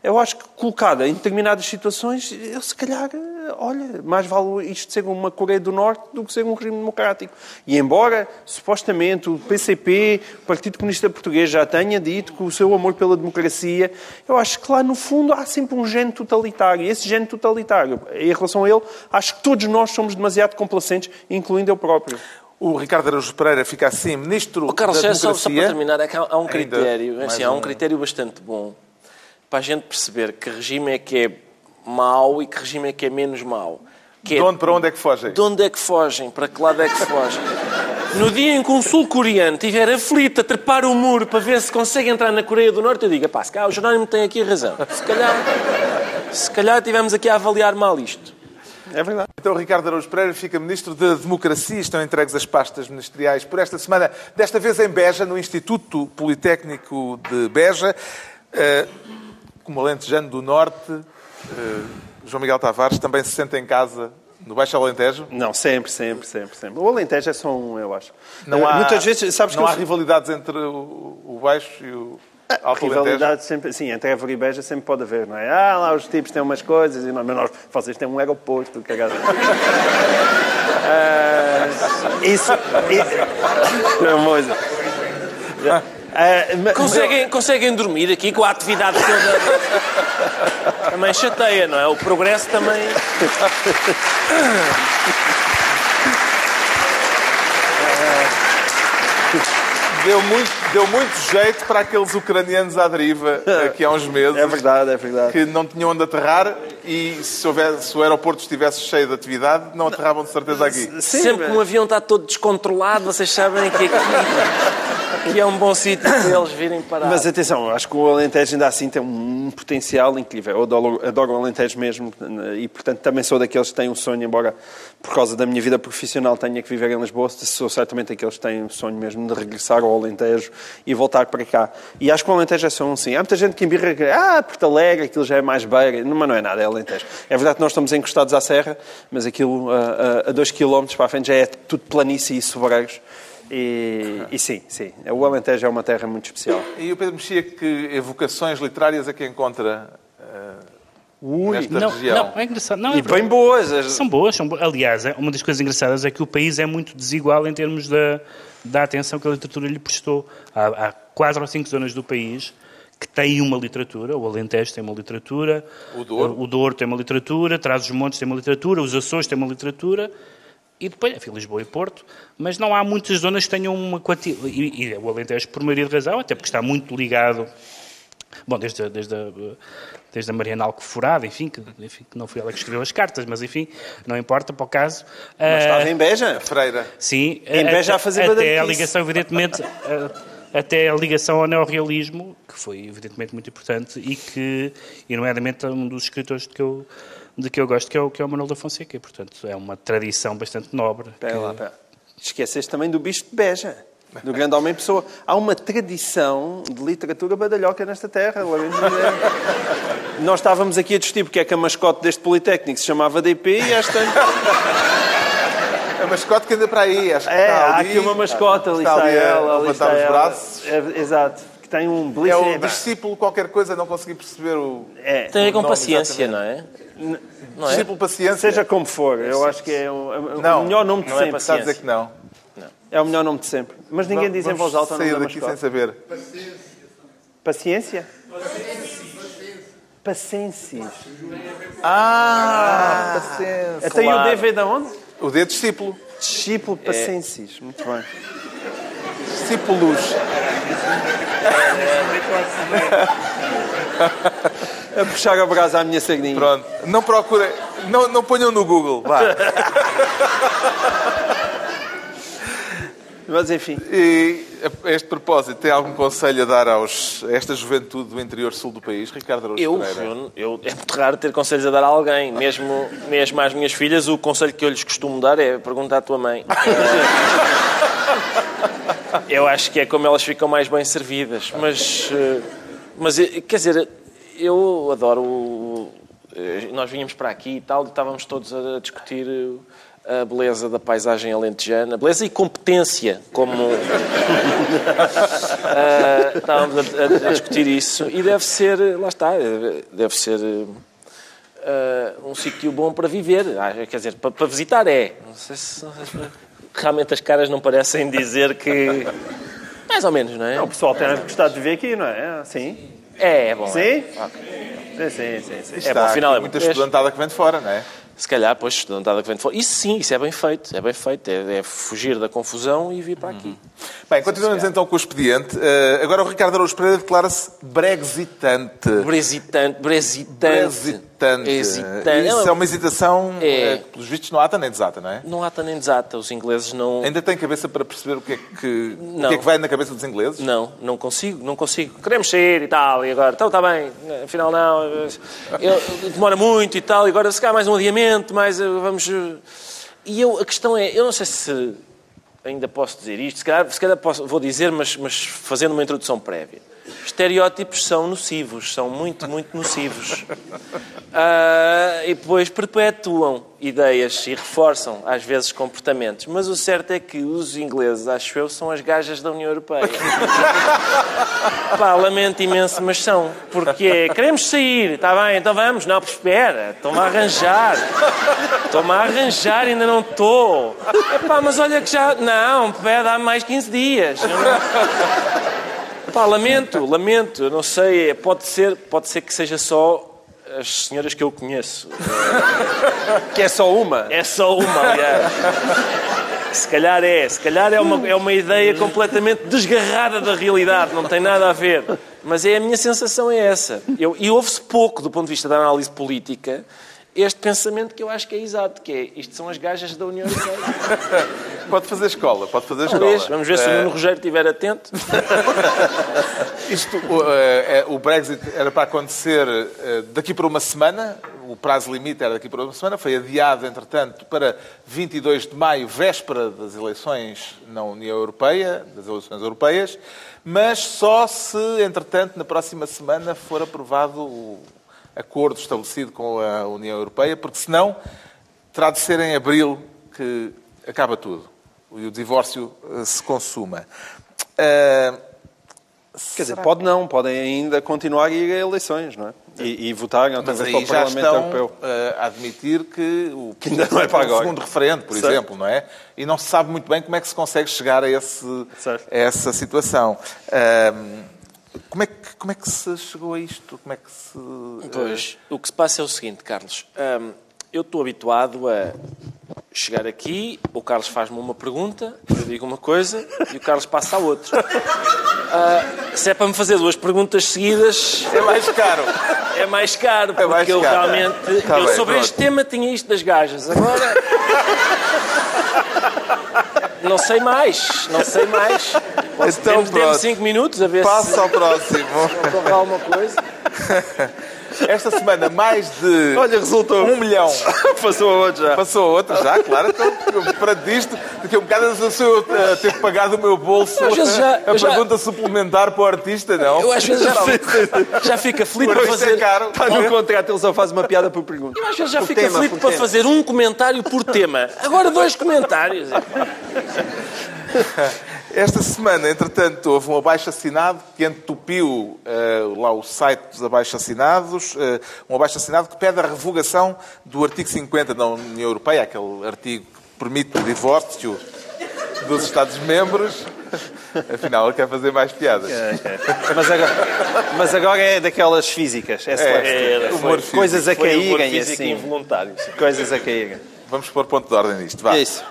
eu acho que colocada em determinadas situações, eu se calhar, olha, mais vale isto ser uma Coreia do Norte do que ser um regime democrático. E embora, supostamente, o PCP, o Partido Comunista Português, já tenha dito que o seu amor pela democracia, eu acho que lá no fundo há sempre um gene totalitário. E esse gene totalitário, em relação a ele, acho que todos nós somos demasiado complacentes, incluindo eu próprio. O Ricardo Araújo Pereira fica assim, ministro O Carlos da Sérgio, só, democracia. só para terminar, é que há, há um critério, assim, há um um- critério bastante bom para a gente perceber que regime é que é mau e que regime é que é menos mau. Que é De onde para onde é que fogem? de onde é que fogem, para que lado é que fogem. No dia em que um sul-coreano estiver aflito a trepar o muro para ver se consegue entrar na Coreia do Norte, eu digo, pá, se calhar o Jerónimo tem aqui razão. Se calhar, se calhar tivemos aqui a avaliar mal isto. É verdade. Então, Ricardo Araújo Pereira fica Ministro da Democracia. Estão entregues as pastas ministeriais por esta semana, desta vez em Beja, no Instituto Politécnico de Beja. Eh, como alentejano do Norte, eh, João Miguel Tavares também se sente em casa no Baixo Alentejo. Não, sempre, sempre, sempre, sempre. O Alentejo é só um, eu acho. Não há, Muitas vezes, sabes não que há eu- rivalidades entre o, o Baixo e o Alto Alentejo? rivalidade sempre, sim, entre Évora e Beja sempre pode haver, não é? Ah, lá os tipos têm umas coisas, e nós, mas nós, vocês têm um aeroporto, cagado. [LAUGHS] Ah, isso, isso é Ah, Conseguem, conseguem dormir aqui com a atividade toda? Também chateia, não é? O progresso também. Deu muito, deu muito jeito para aqueles ucranianos à deriva aqui há uns meses. É verdade, é verdade. que não tinham onde aterrar e se, houvesse, se o aeroporto estivesse cheio de atividade, não aterravam de certeza aqui. Sim, Sempre que um avião está todo descontrolado, vocês sabem que aqui, aqui é um bom sítio para eles virem parar. Mas atenção, acho que o Alentejo ainda assim tem um potencial incrível. Eu adoro, adoro o Alentejo mesmo e, portanto, também sou daqueles que têm um sonho, embora por causa da minha vida profissional tenha que viver em Lisboa, sou certamente daqueles que têm o sonho mesmo de regressar ao Alentejo e voltar para cá. E acho que o Alentejo é só um sim. Há muita gente que embirra que, ah, Porto Alegre, aquilo já é mais beira. Não, mas não é nada, é Alentejo. É verdade que nós estamos encostados à serra, mas aquilo a, a, a dois quilómetros para a frente já é tudo planície e sobreiros. E, e sim, sim, o Alentejo é uma terra muito especial. E o Pedro Mexia, que evocações literárias é que encontra nesta Não, região. não, é engraçado. Não, E é bem boas. as- São boas, são boas. Aliás, é- uma das coisas engraçadas é que o país é muito desigual em termos da, da atenção que a literatura lhe prestou. Há, há quatro ou cinco zonas do país que têm uma literatura. O Alentejo tem uma literatura. O Douro. O Douro tem uma literatura. Trás-os-Montes tem uma literatura. Os Açores têm uma literatura. E depois, enfim, Lisboa e Porto. Mas não há muitas zonas que tenham uma quantidade... E, e o Alentejo, por maioria de razão, até porque está muito ligado Bom, desde, a- desde, a, desde a Mariana Alcoforada, enfim que, enfim, que não foi ela que escreveu as cartas, mas enfim, não importa para o caso. Mas Ah, estava em Beja. Freira. Sim, Em Beja a fazer até a ligação, evidentemente, até a ligação ao neorrealismo, que foi evidentemente muito importante e que, e nomeadamente, é um dos escritores de que eu, de que eu gosto, que é o, que é o Manuel da Fonseca. E, portanto, é uma tradição bastante nobre. Espera lá, espera. Esqueceste também do bicho de Beja. Do grande homem pessoa. Há uma tradição de literatura badalhoca nesta terra. Nós estávamos aqui a discutir porque é que a mascote deste Politécnico se chamava DP e esta... A mascote que anda para aí. Acho que É, está há ali. aqui uma mascote, ali está, ali a ela, ali levantar está os ela. braços. É, exato. Que tem um É o discípulo qualquer coisa, não consegui perceber o... É. Tem a ver com paciência, exatamente. não é? Não é? Discípulo paciência. Seja como for, eu acho que é o, o Não, melhor nome de não é sempre. Está a dizer que não. É o melhor nome de sempre. Mas ninguém diz em voz alta o nome sair da daqui mascote. sem saber. Paciência? Paciência. Ah, paciência. Até o Claro. D veio de onde? O D é discípulo. Discípulo Paciências. Muito bem. Discípulos. A puxar a brasa à minha sardinha. Pronto. Não procurem. Não, não ponham no Google. Vá. [LAUGHS] Mas enfim. E a este propósito, tem algum conselho a dar aos, a esta juventude do interior sul do país? Ricardo Araújo Eu, Pereira. eu, eu- é muito raro ter conselhos a dar a alguém. Mesmo, mesmo às minhas filhas, o conselho que eu lhes costumo dar é perguntar à tua mãe. Eh, eu acho que é como elas ficam mais bem servidas. Mas, eh, mas eh, quer dizer, eu adoro. o- eh, Nós vinhamos para aqui e tal, e estávamos todos a discutir eh, a beleza da paisagem alentejana, beleza e competência, como ah, [LAUGHS] estávamos a, a- a discutir isso e deve ser, lá está, deve ser ah, um sítio bom para viver. Ah, quer dizer, para, para visitar é. Não sei se, não sei se- realmente as caras não parecem dizer que. Mais ou menos, não é? O pessoal tem gostado de ver aqui, não é? Sim. É, é bom. Sim? é. Sim, sim, sim. sim. Está bom, afinal é muita estudantada que vem de fora, não é? Se calhar, pois, estudantada que vem de fora. Isso sim, isso é bem feito. É bem feito. É, é fugir da confusão e vir para aqui. Bem, continuamos então com o expediente. Eh, agora o Ricardo Araújo Pereira declara-se brexitante. Brexitante, brexitante. Brexitante. Hesitante. Isso é uma hesitação É. eh, que, pelos vistos, não ata nem desata, não é? Não há nem desata. Os ingleses não... Ainda tem cabeça para perceber o que é que, o que, é que vai na cabeça dos ingleses? Não, não consigo, não consigo. Queremos sair e tal, e agora, então está bem, afinal não, eu, demora muito e tal, e agora se calhar mais um adiamento, mais eh, vamos... eh, E eu, a questão é, eu não sei se ainda posso dizer isto, se calhar, se calhar posso, vou dizer, mas, mas fazendo uma introdução prévia. Estereótipos são nocivos, são muito, muito nocivos. Ah, e depois perpetuam ideias e reforçam, às vezes, comportamentos. Mas o certo é que os ingleses, acho eu, são as gajas da União Europeia. Pá, lamento imenso, mas são. Porque queremos sair, está bem, então vamos. Não, espera, estou-me a arranjar. Estou-me a arranjar, ainda não estou. Epá, mas olha que já... Não, pera, dá mais 15 dias. Pá, lamento, lamento, não sei, pode ser, pode ser que seja só as senhoras que eu conheço. [LAUGHS] Que é só uma. É só uma, aliás. Se calhar é, se calhar é uma, é uma ideia completamente desgarrada da realidade, não tem nada a ver. Mas é a minha sensação é essa. Eu, e ouve-se pouco, do ponto de vista da análise política, este pensamento que eu acho que é exato, que é isto são as gajas da União Europeia. [LAUGHS] Pode fazer escola, pode fazer Talvez, escola. vamos ver se o Eh, Nuno Rogério estiver atento. [LAUGHS] Isto, o, eh, eh, o Brexit era para acontecer eh, daqui para uma semana, o prazo limite era daqui para uma semana, foi adiado, entretanto, para 22 de maio, véspera das eleições na União Europeia, das eleições europeias, mas só se, entretanto, na próxima semana for aprovado o acordo estabelecido com a União Europeia, porque senão terá de ser em abril que acaba tudo e o divórcio eh, se consuma. Eh, Quer dizer, pode não, podem ainda continuar a ir a eleições, não é? E, e votarem outra Mas para aí o já Parlamento estão Europeu. eh, a admitir que o [LAUGHS] Que ainda não é para um agora. segundo referendo, por Certo. exemplo, não é? E não se sabe muito bem como é que se consegue chegar a, esse, a essa situação. Ahm, como, é que, como é que se chegou a isto? Como é que se... Pois, o que se passa é o seguinte, Carlos. Hum, eu estou habituado a chegar aqui, o Carlos faz-me uma pergunta, eu digo uma coisa e o Carlos passa a outra. Ah, se é para me fazer duas perguntas seguidas, É mais caro. é mais caro, porque mais eu caro. realmente. Tá eu bem, sobre pronto. este tema tinha isto das gajas. Agora. Não sei mais, não sei mais. Então, temos, temos cinco minutos a ver Passa ao próximo. se alguma coisa. Esta semana, mais de Olha, resultou. um milhão. [LAUGHS] Passou a outro já. Passou a outra já, claro. Então, para disto, daqui a um bocado eu sou eu a ter que pagar do meu bolso Às vezes já- a eu já- pergunta suplementar para o artista, não? Eu às vezes já, já aflito Por para é fazer. caro. Está no contrato, ele só faz uma piada por pergunta. Eu às vezes já tema, aflito por para tema. fazer um comentário por tema. Agora dois comentários. [LAUGHS] Esta semana, entretanto, houve um abaixo-assinado que entupiu eh, lá o site dos abaixo-assinados, eh, um abaixo-assinado que pede a revogação do artigo 50 da União Europeia, aquele artigo que permite o divórcio dos Estados-membros. Afinal, ele quer fazer mais piadas. Mas agora, mas agora é daquelas físicas. É, É, humor físico. Coisas a Foi humor caírem físico assim. involuntário. sim. Coisas a caírem. Vamos pôr ponto de ordem nisto. Vá. É isso.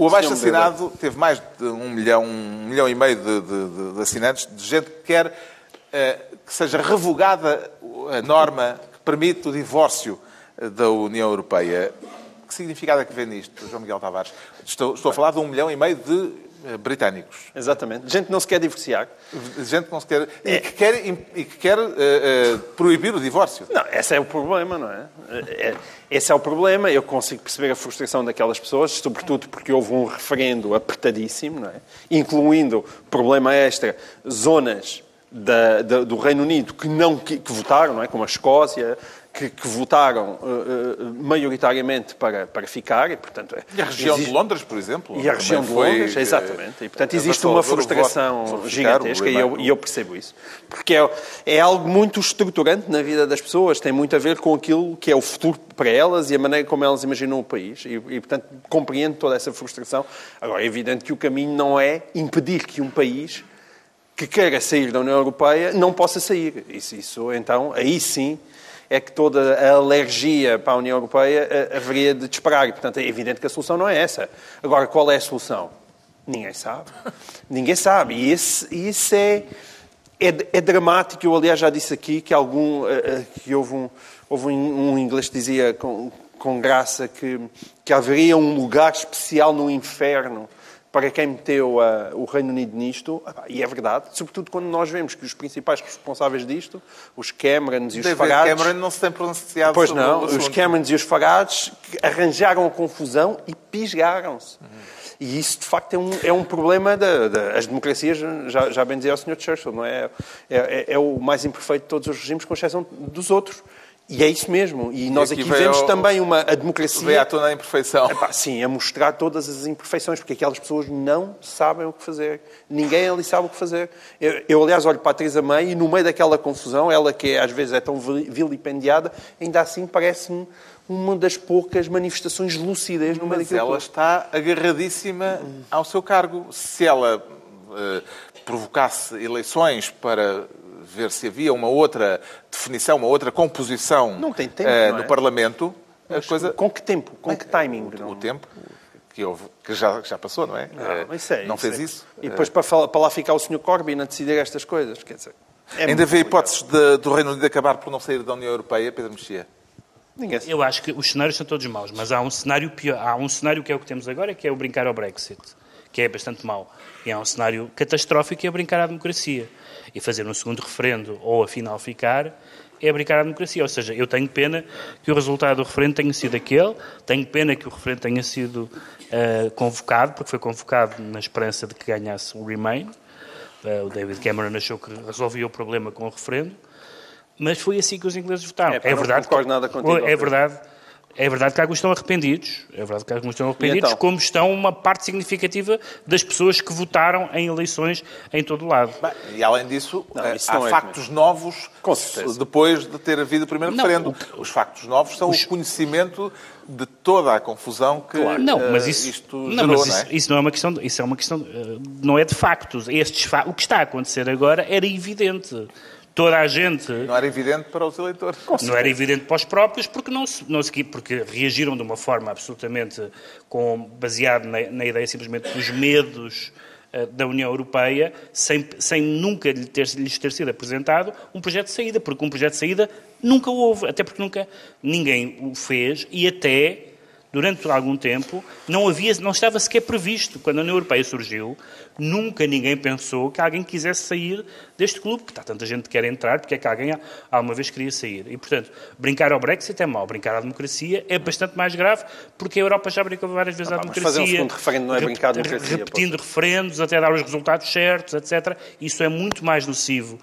O abaixo-assinado teve mais de um milhão, um milhão e meio de, de- de- assinantes, de gente que quer eh, que seja revogada a norma que permite o divórcio eh, da União Europeia. Que significado é que vê nisto, João Miguel Tavares? Estou, estou a falar de um milhão e meio de britânicos. Exatamente. Gente que não se quer divorciar. Gente que não se quer. E que quer, e que quer eh, eh, proibir o divórcio. Não, esse é o problema, não é? É- Esse é o problema. Eu consigo perceber a frustração daquelas pessoas, sobretudo porque houve um referendo apertadíssimo, não é? Incluindo, problema extra, zonas da- da- do Reino Unido que não que, que votaram, não é? Como a Escócia, que, que votaram eh, eh, maioritariamente para, para ficar, e portanto... é- E a região existe- de Londres, por exemplo. E a região de foi, Londres, eh, exatamente. E, portanto, existe uma frustração gigantesca e eu, e eu percebo isso. Porque é, é algo muito estruturante na vida das pessoas, tem muito a ver com aquilo que é o futuro para elas e a maneira como elas imaginam o país. E, e, portanto, compreendo toda essa frustração. Agora, é evidente que o caminho não é impedir que um país que queira sair da União Europeia não possa sair. Isso, isso então, aí sim, é que toda a alergia para a União Europeia eh, haveria de disparar. E, portanto, é evidente que a solução não é essa. Agora, qual é a solução? Ninguém sabe. Ninguém sabe. E isso, isso é, é, é dramático. Eu, aliás, já disse aqui que, algum, eh, eh, que houve, um, houve um inglês que dizia com, com graça que, que haveria um lugar especial no inferno para quem meteu ah, o Reino Unido nisto, e é verdade, sobretudo quando nós vemos que os principais responsáveis disto, os Camerons e os Farage... Cameron não se tem pronunciado Pois não, os. Camerons e os Farages que arranjaram a confusão e pisgaram-se. E isso, de facto, é um, é um problema das da, as democracias, já, já bem dizia o Sr. Churchill, não é? É, é- é o mais imperfeito de todos os regimes, com exceção dos outros. E é isso mesmo. E nós aqui aqui, vemos ao- também uma, a democracia... Vê à tona a imperfeição. Epá, sim, a mostrar todas as imperfeições, porque aquelas pessoas não sabem o que fazer. Ninguém ali sabe o que fazer. Eu, eu, aliás, olho para a Teresa May e, no meio daquela confusão, ela que às vezes é tão vil- vilipendiada, ainda assim parece-me uma das poucas manifestações de lucidez no meio Mas daquilo ela está agarradíssima ao seu cargo. Se ela eh, provocasse eleições para ver se havia uma outra definição, uma outra composição Não tem tempo, eh, não é? no Parlamento, coisa... Com que tempo? Com que timing? O Não- tempo que, houve, que já, já passou, não é? Eh, Não, isso é, não isso fez é. isso. E depois para, falar- para lá ficar o Sr. Corbyn a decidir estas coisas. Quer dizer, é Ainda vê complicado. hipóteses de- do Reino Unido acabar por não sair da União Europeia, Pedro Mexia? Eu acho que os cenários são todos maus, mas há um cenário pior. Há um cenário que é o que temos agora, que é o brincar ao Brexit, que é bastante mau. E há um cenário catastrófico que é brincar à democracia. E fazer um segundo referendo ou afinal ficar é brincar à democracia. Ou seja, eu tenho pena que o resultado do referendo tenha sido aquele, tenho pena que o referendo tenha sido eh, convocado, porque foi convocado na esperança de que ganhasse o Remain. Eh, o David Cameron achou que resolvia o problema com o referendo. Mas foi assim que os ingleses votaram. É, É, verdade. nada contigo, é verdade É verdade que alguns estão arrependidos, é verdade que alguns estão arrependidos, então? como estão uma parte significativa das pessoas que votaram em eleições em todo o lado. Bem, e além disso, Não, eh, há não é factos novos Com certeza. depois de ter havido o primeiro Não, referendo. o- Os factos novos são o conhecimento de toda a confusão que Não, mas eh, isso, isto não, gerou, mas não isso, é? isso não é uma questão, de- isso é uma questão, eh, não é de factos. Estes o que está a acontecer agora era evidente. Toda a gente Não era evidente para os eleitores. não era evidente para os próprios porque não se, não se porque reagiram de uma forma absolutamente com baseado na, na ideia simplesmente dos medos eh, da União Europeia, sem, sem nunca lhe ter, lhes ter sido apresentado um projeto de saída, porque um projeto de saída nunca houve, até porque nunca ninguém o fez e até durante algum tempo não havia, não estava sequer previsto. Quando a União Europeia surgiu, nunca ninguém pensou que alguém quisesse sair deste clube, que está tanta gente que quer entrar, porque é que alguém alguma vez queria sair. E, portanto, brincar ao Brexit é mau, brincar à democracia é bastante mais grave, porque a Europa já brincou várias vezes à pá, mas democracia. fazer um segundo referendo não é brincar à democracia, Repetindo referendos até dar os resultados certos, etc. Isso é muito mais nocivo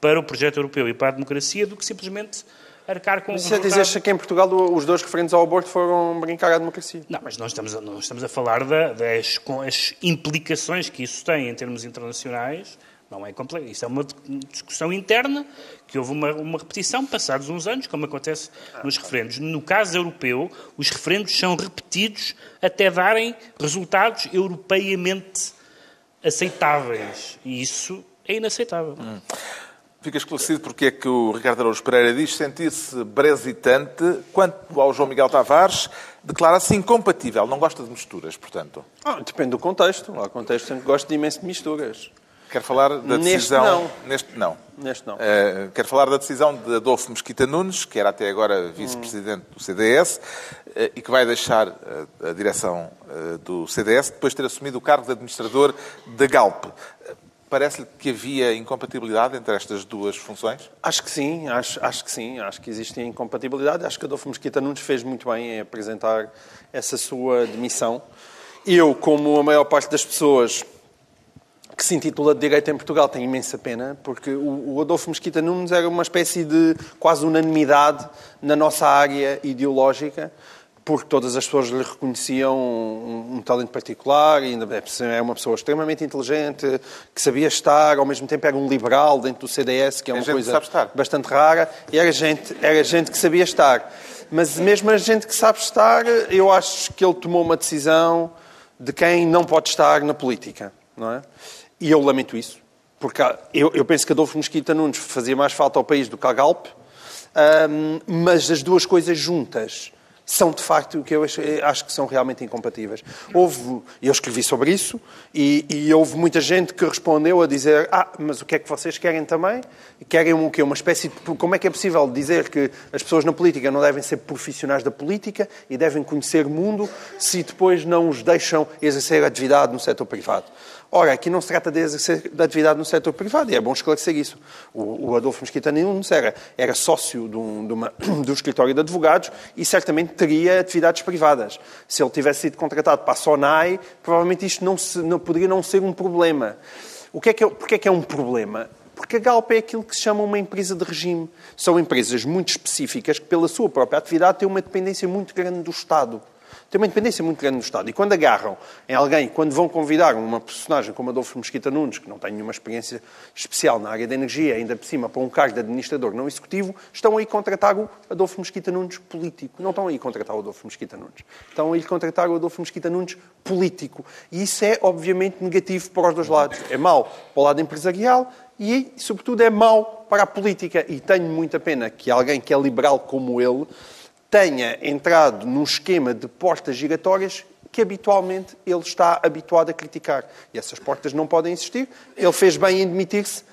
para o projeto europeu e para a democracia do que simplesmente arcar com Isso é dizer resultado... que em Portugal os dois referentes ao aborto foram brincar à democracia. Não, mas nós estamos a, nós estamos a falar da- das com as implicações que isso tem em termos internacionais. Não é complexo. Isso é uma discussão interna que houve uma, uma repetição passados uns anos, como acontece nos referendos. No caso europeu, os referendos são repetidos até darem resultados europeiamente aceitáveis. E isso é inaceitável. Fica esclarecido porque é que o Ricardo Araújo Pereira diz sentir-se brasitante, quanto ao João Miguel Tavares, declara-se incompatível, não gosta de misturas, portanto. Ah, depende do contexto. Há contextos em que gosto imenso de misturas. Quer falar da decisão... não. Neste não. Neste não. Eh, quero falar da decisão de Adolfo Mesquita Nunes, que era até agora vice-presidente do CDS, eh, e que vai deixar eh, a direção do CDS depois de ter assumido o cargo de administrador da Galp. Parece-lhe que havia incompatibilidade entre estas duas funções? Acho que sim, acho, acho que sim, acho que existe incompatibilidade. Acho que Adolfo Mesquita Nunes fez muito bem em apresentar essa sua demissão. Eu, como a maior parte das pessoas que se intitula de Direito em Portugal, tenho imensa pena, porque o, o Adolfo Mesquita Nunes era uma espécie de quase unanimidade na nossa área ideológica, porque todas as pessoas lhe reconheciam um, um talento particular, ainda é uma pessoa extremamente inteligente, que sabia estar, ao mesmo tempo era um liberal dentro do CDS, que é É uma coisa bastante rara, e era gente, era gente que sabia estar. Mas mesmo a gente que sabe estar, eu acho que ele tomou uma decisão de quem não pode estar na política, não é? E eu lamento isso, porque eu, eu penso que Adolfo Mesquita Nunes fazia mais falta ao país do que a Galp, Ahm, mas as duas coisas juntas são de facto o que eu acho, que são realmente incompatíveis. Houve, eu escrevi sobre isso e, e houve muita gente que respondeu a dizer ah, mas o que é que vocês querem também? Querem o quê? Uma espécie de... Como é que é possível dizer que as pessoas na política não devem ser profissionais da política e devem conhecer o mundo se depois não os deixam exercer atividade no setor privado? Ora, aqui não se trata de exercer de atividade no setor privado, e é bom esclarecer isso. O, o Adolfo Mesquita Nunes era, era sócio de um, de uma, [CLEARS THROAT] de um escritório de advogados e certamente teria atividades privadas. Se ele tivesse sido contratado para a SONAI, provavelmente isto não, se, não poderia não ser um problema. O que é que é, porquê é que é um problema? Porque a Galp é aquilo que se chama uma empresa de regime. São empresas muito específicas que, pela sua própria atividade, têm uma dependência muito grande do Estado tem uma independência muito grande no Estado. E quando agarram em alguém, quando vão convidar uma personagem como Adolfo Mesquita Nunes, que não tem nenhuma experiência especial na área da energia, ainda por cima para um cargo de administrador não executivo, estão aí contratar o Adolfo Mesquita Nunes político. Não estão aí contratar o Adolfo Mesquita Nunes. Estão aí contratar o Adolfo Mesquita Nunes político. E isso é, obviamente, negativo para os dois lados. É mau para o lado empresarial e, sobretudo, é mau para a política. E tenho muita pena que alguém que é liberal como ele tenha entrado num esquema de portas giratórias que habitualmente ele está habituado a criticar. E essas portas não podem existir. Ele fez bem em demitir-se.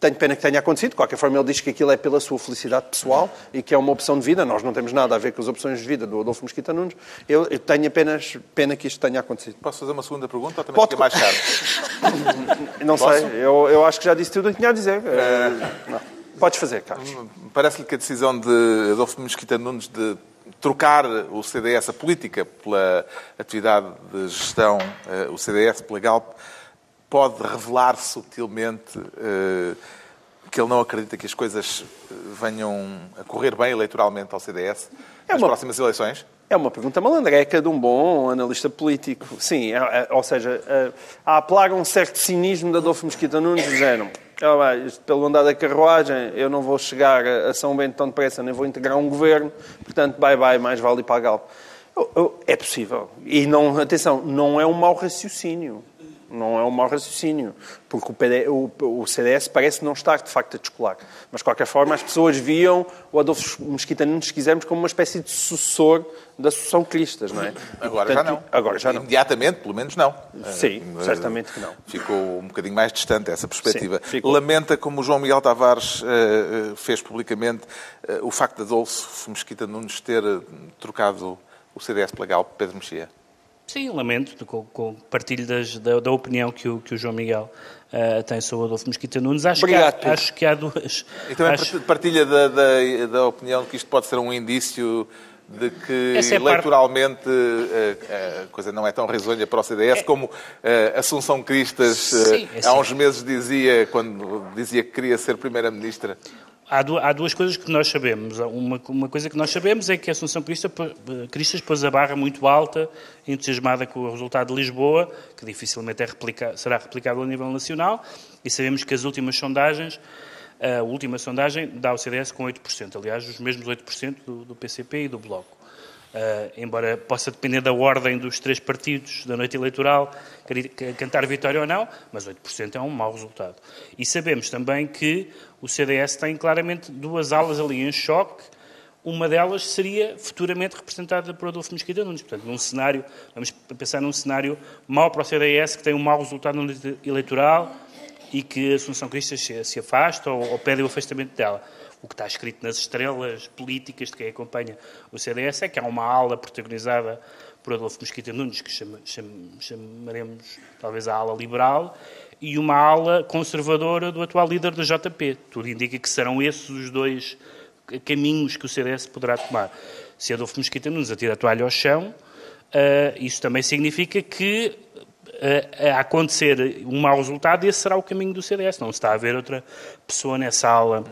Tenho pena que tenha acontecido. De qualquer forma, ele diz que aquilo é pela sua felicidade pessoal e que é uma opção de vida. Nós não temos nada a ver com as opções de vida do Adolfo Mesquita Nunes. Eu, eu tenho apenas pena que isto tenha acontecido. Posso fazer uma segunda pergunta ou também Pode- mais caro? [LAUGHS] Não Posso? sei. Eu, eu acho que já disse tudo o que tinha a dizer. Eh, não. Podes fazer, Carlos. Parece-lhe que a decisão de Adolfo Mesquita Nunes de trocar o CDS, a política, pela atividade de gestão, eh, o CDS pela Galp, pode revelar sutilmente eh, porque ele não acredita que as coisas eh, venham a correr bem eleitoralmente ao CDS É nas uma- próximas eleições? É uma pergunta malandreca de um bom analista político. Sim, é- é- ou seja, é, a apelar a um certo cinismo de Adolfo Mesquita Nunes, dizendo "Ah, pelo andar da carruagem, eu não vou chegar a São Bento tão depressa, nem vou integrar um governo, portanto, bye bye, mais vale ir para a Galp. É possível. E, não, atenção, não é um mau raciocínio. Não é um mau raciocínio, porque o, PD, o, o CDS parece não estar, de facto, a descolar. Mas, de qualquer forma, as pessoas viam o Adolfo Mesquita Nunes, se quisermos, como uma espécie de sucessor da Associação Cristas, não é? E, Agora já portanto, não. Agora já não. Imediatamente, pelo menos não. Sim, Eh, certamente que não. Ficou um bocadinho mais distante essa perspectiva. Sim. Lamenta, como o João Miguel Tavares eh, fez publicamente, eh, o facto de Adolfo Mesquita Nunes ter trocado o CDS pela Galp, Pedro Mexia. Sim, lamento, com, com partilho das- da, da opinião que o, que o João Miguel eh, tem sobre o Adolfo Mesquita Nunes. Acho, Obrigado, que, há, acho que há duas. E também acho- partilha da, da, da opinião que isto pode ser um indício de que é a parte- eleitoralmente eh, a coisa não é tão risonha para o CDS como eh, Assunção Cristas eh, Sim, é há uns meses dizia, quando dizia que queria ser Primeira-Ministra. Há, du- há duas coisas que nós sabemos. Uma, uma coisa que nós sabemos é que a Assunção Crista, pô- Cristas pôs a barra muito alta, entusiasmada com o resultado de Lisboa, que dificilmente é replica- será replicado a nível nacional, e sabemos que as últimas sondagens, a última sondagem dá ao CDS com 8%, aliás, os mesmos 8% do, do PCP e do Bloco. Uh, embora possa depender da ordem dos três partidos da noite eleitoral, cantar vitória ou não, mas 8% é um mau resultado. E sabemos também que o CDS tem claramente duas alas ali em choque, uma delas seria futuramente representada por Adolfo Mesquita Nunes. Portanto, num cenário, vamos pensar num cenário mau para o CDS, que tem um mau resultado eleitoral e que a Assunção Cristas se afasta ou, ou pede o afastamento dela. O que está escrito nas estrelas políticas de quem acompanha o CDS é que há uma ala protagonizada por Adolfo Mesquita Nunes, que chama- cham- chamaremos talvez a ala liberal, e uma ala conservadora do atual líder da JP. Tudo indica que serão esses os dois caminhos que o CDS poderá tomar. Se Adolfo Mesquita Nunes atira a toalha ao chão, eh, isso também significa que eh, a acontecer um mau resultado, esse será o caminho do CDS. Não está a haver outra pessoa nessa ala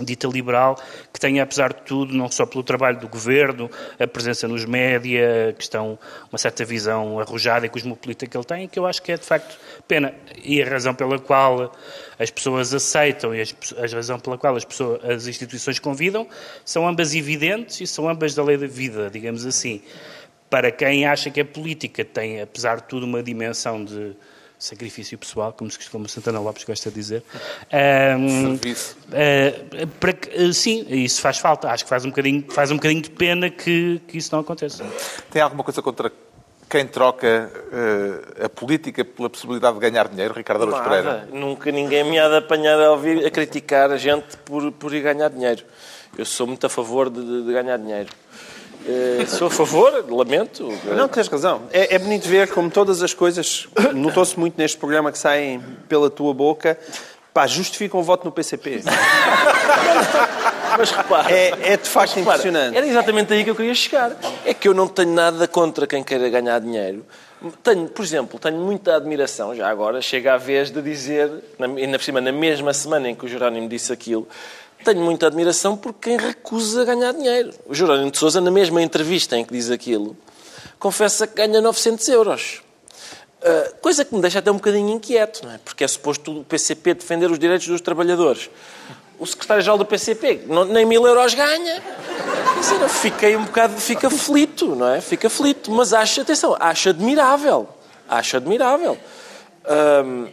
dita liberal que tenha, apesar de tudo, não só pelo trabalho do governo, a presença nos média, a questão, uma certa visão arrojada e cosmopolita que ele tem, que eu acho que é de facto pena. E a razão pela qual as pessoas aceitam e as, a razão pela qual as, pessoas, as instituições convidam são ambas evidentes e são ambas da lei da vida, digamos assim. Para quem acha que a política tem, apesar de tudo, uma dimensão de sacrifício pessoal, como, se, como Santana Lopes gosta de dizer. ahm, Serviço. Uh, para que- uh, sim, isso faz falta. Acho que faz um bocadinho, faz um bocadinho de pena que, que isso não aconteça. Tem alguma coisa contra quem troca eh, a política pela possibilidade de ganhar dinheiro, Ricardo Araújo Pereira? Nunca ninguém me há de apanhar a, ouvir, a criticar a gente por, por ir ganhar dinheiro. Eu sou muito a favor de- de ganhar dinheiro. Eh, sou a favor, lamento. Não, tens razão. É, é bonito ver como todas as coisas, notou-se muito neste programa que saem pela tua boca, pá, justificam o voto no PCP. Mas repara, É, é de facto repara, impressionante. era exatamente aí que eu queria chegar. É que eu não tenho nada contra quem queira ganhar dinheiro. Tenho, por exemplo, tenho muita admiração, já agora chega a vez de dizer, na, ainda por cima, na mesma semana em que o Jerónimo disse aquilo, tenho muita admiração por quem recusa ganhar dinheiro. O Jerónimo de Sousa, na mesma entrevista em que diz aquilo, confessa que ganha 900 euros. Uh, coisa que me deixa até um bocadinho inquieto, não é? Porque é suposto o PCP defender os direitos dos trabalhadores. O secretário-geral do PCP não- nem mil euros ganha. Eu fiquei um bocado, fica aflito, não é? Fica aflito, mas acho, atenção, acho admirável. Acho admirável. Ahm,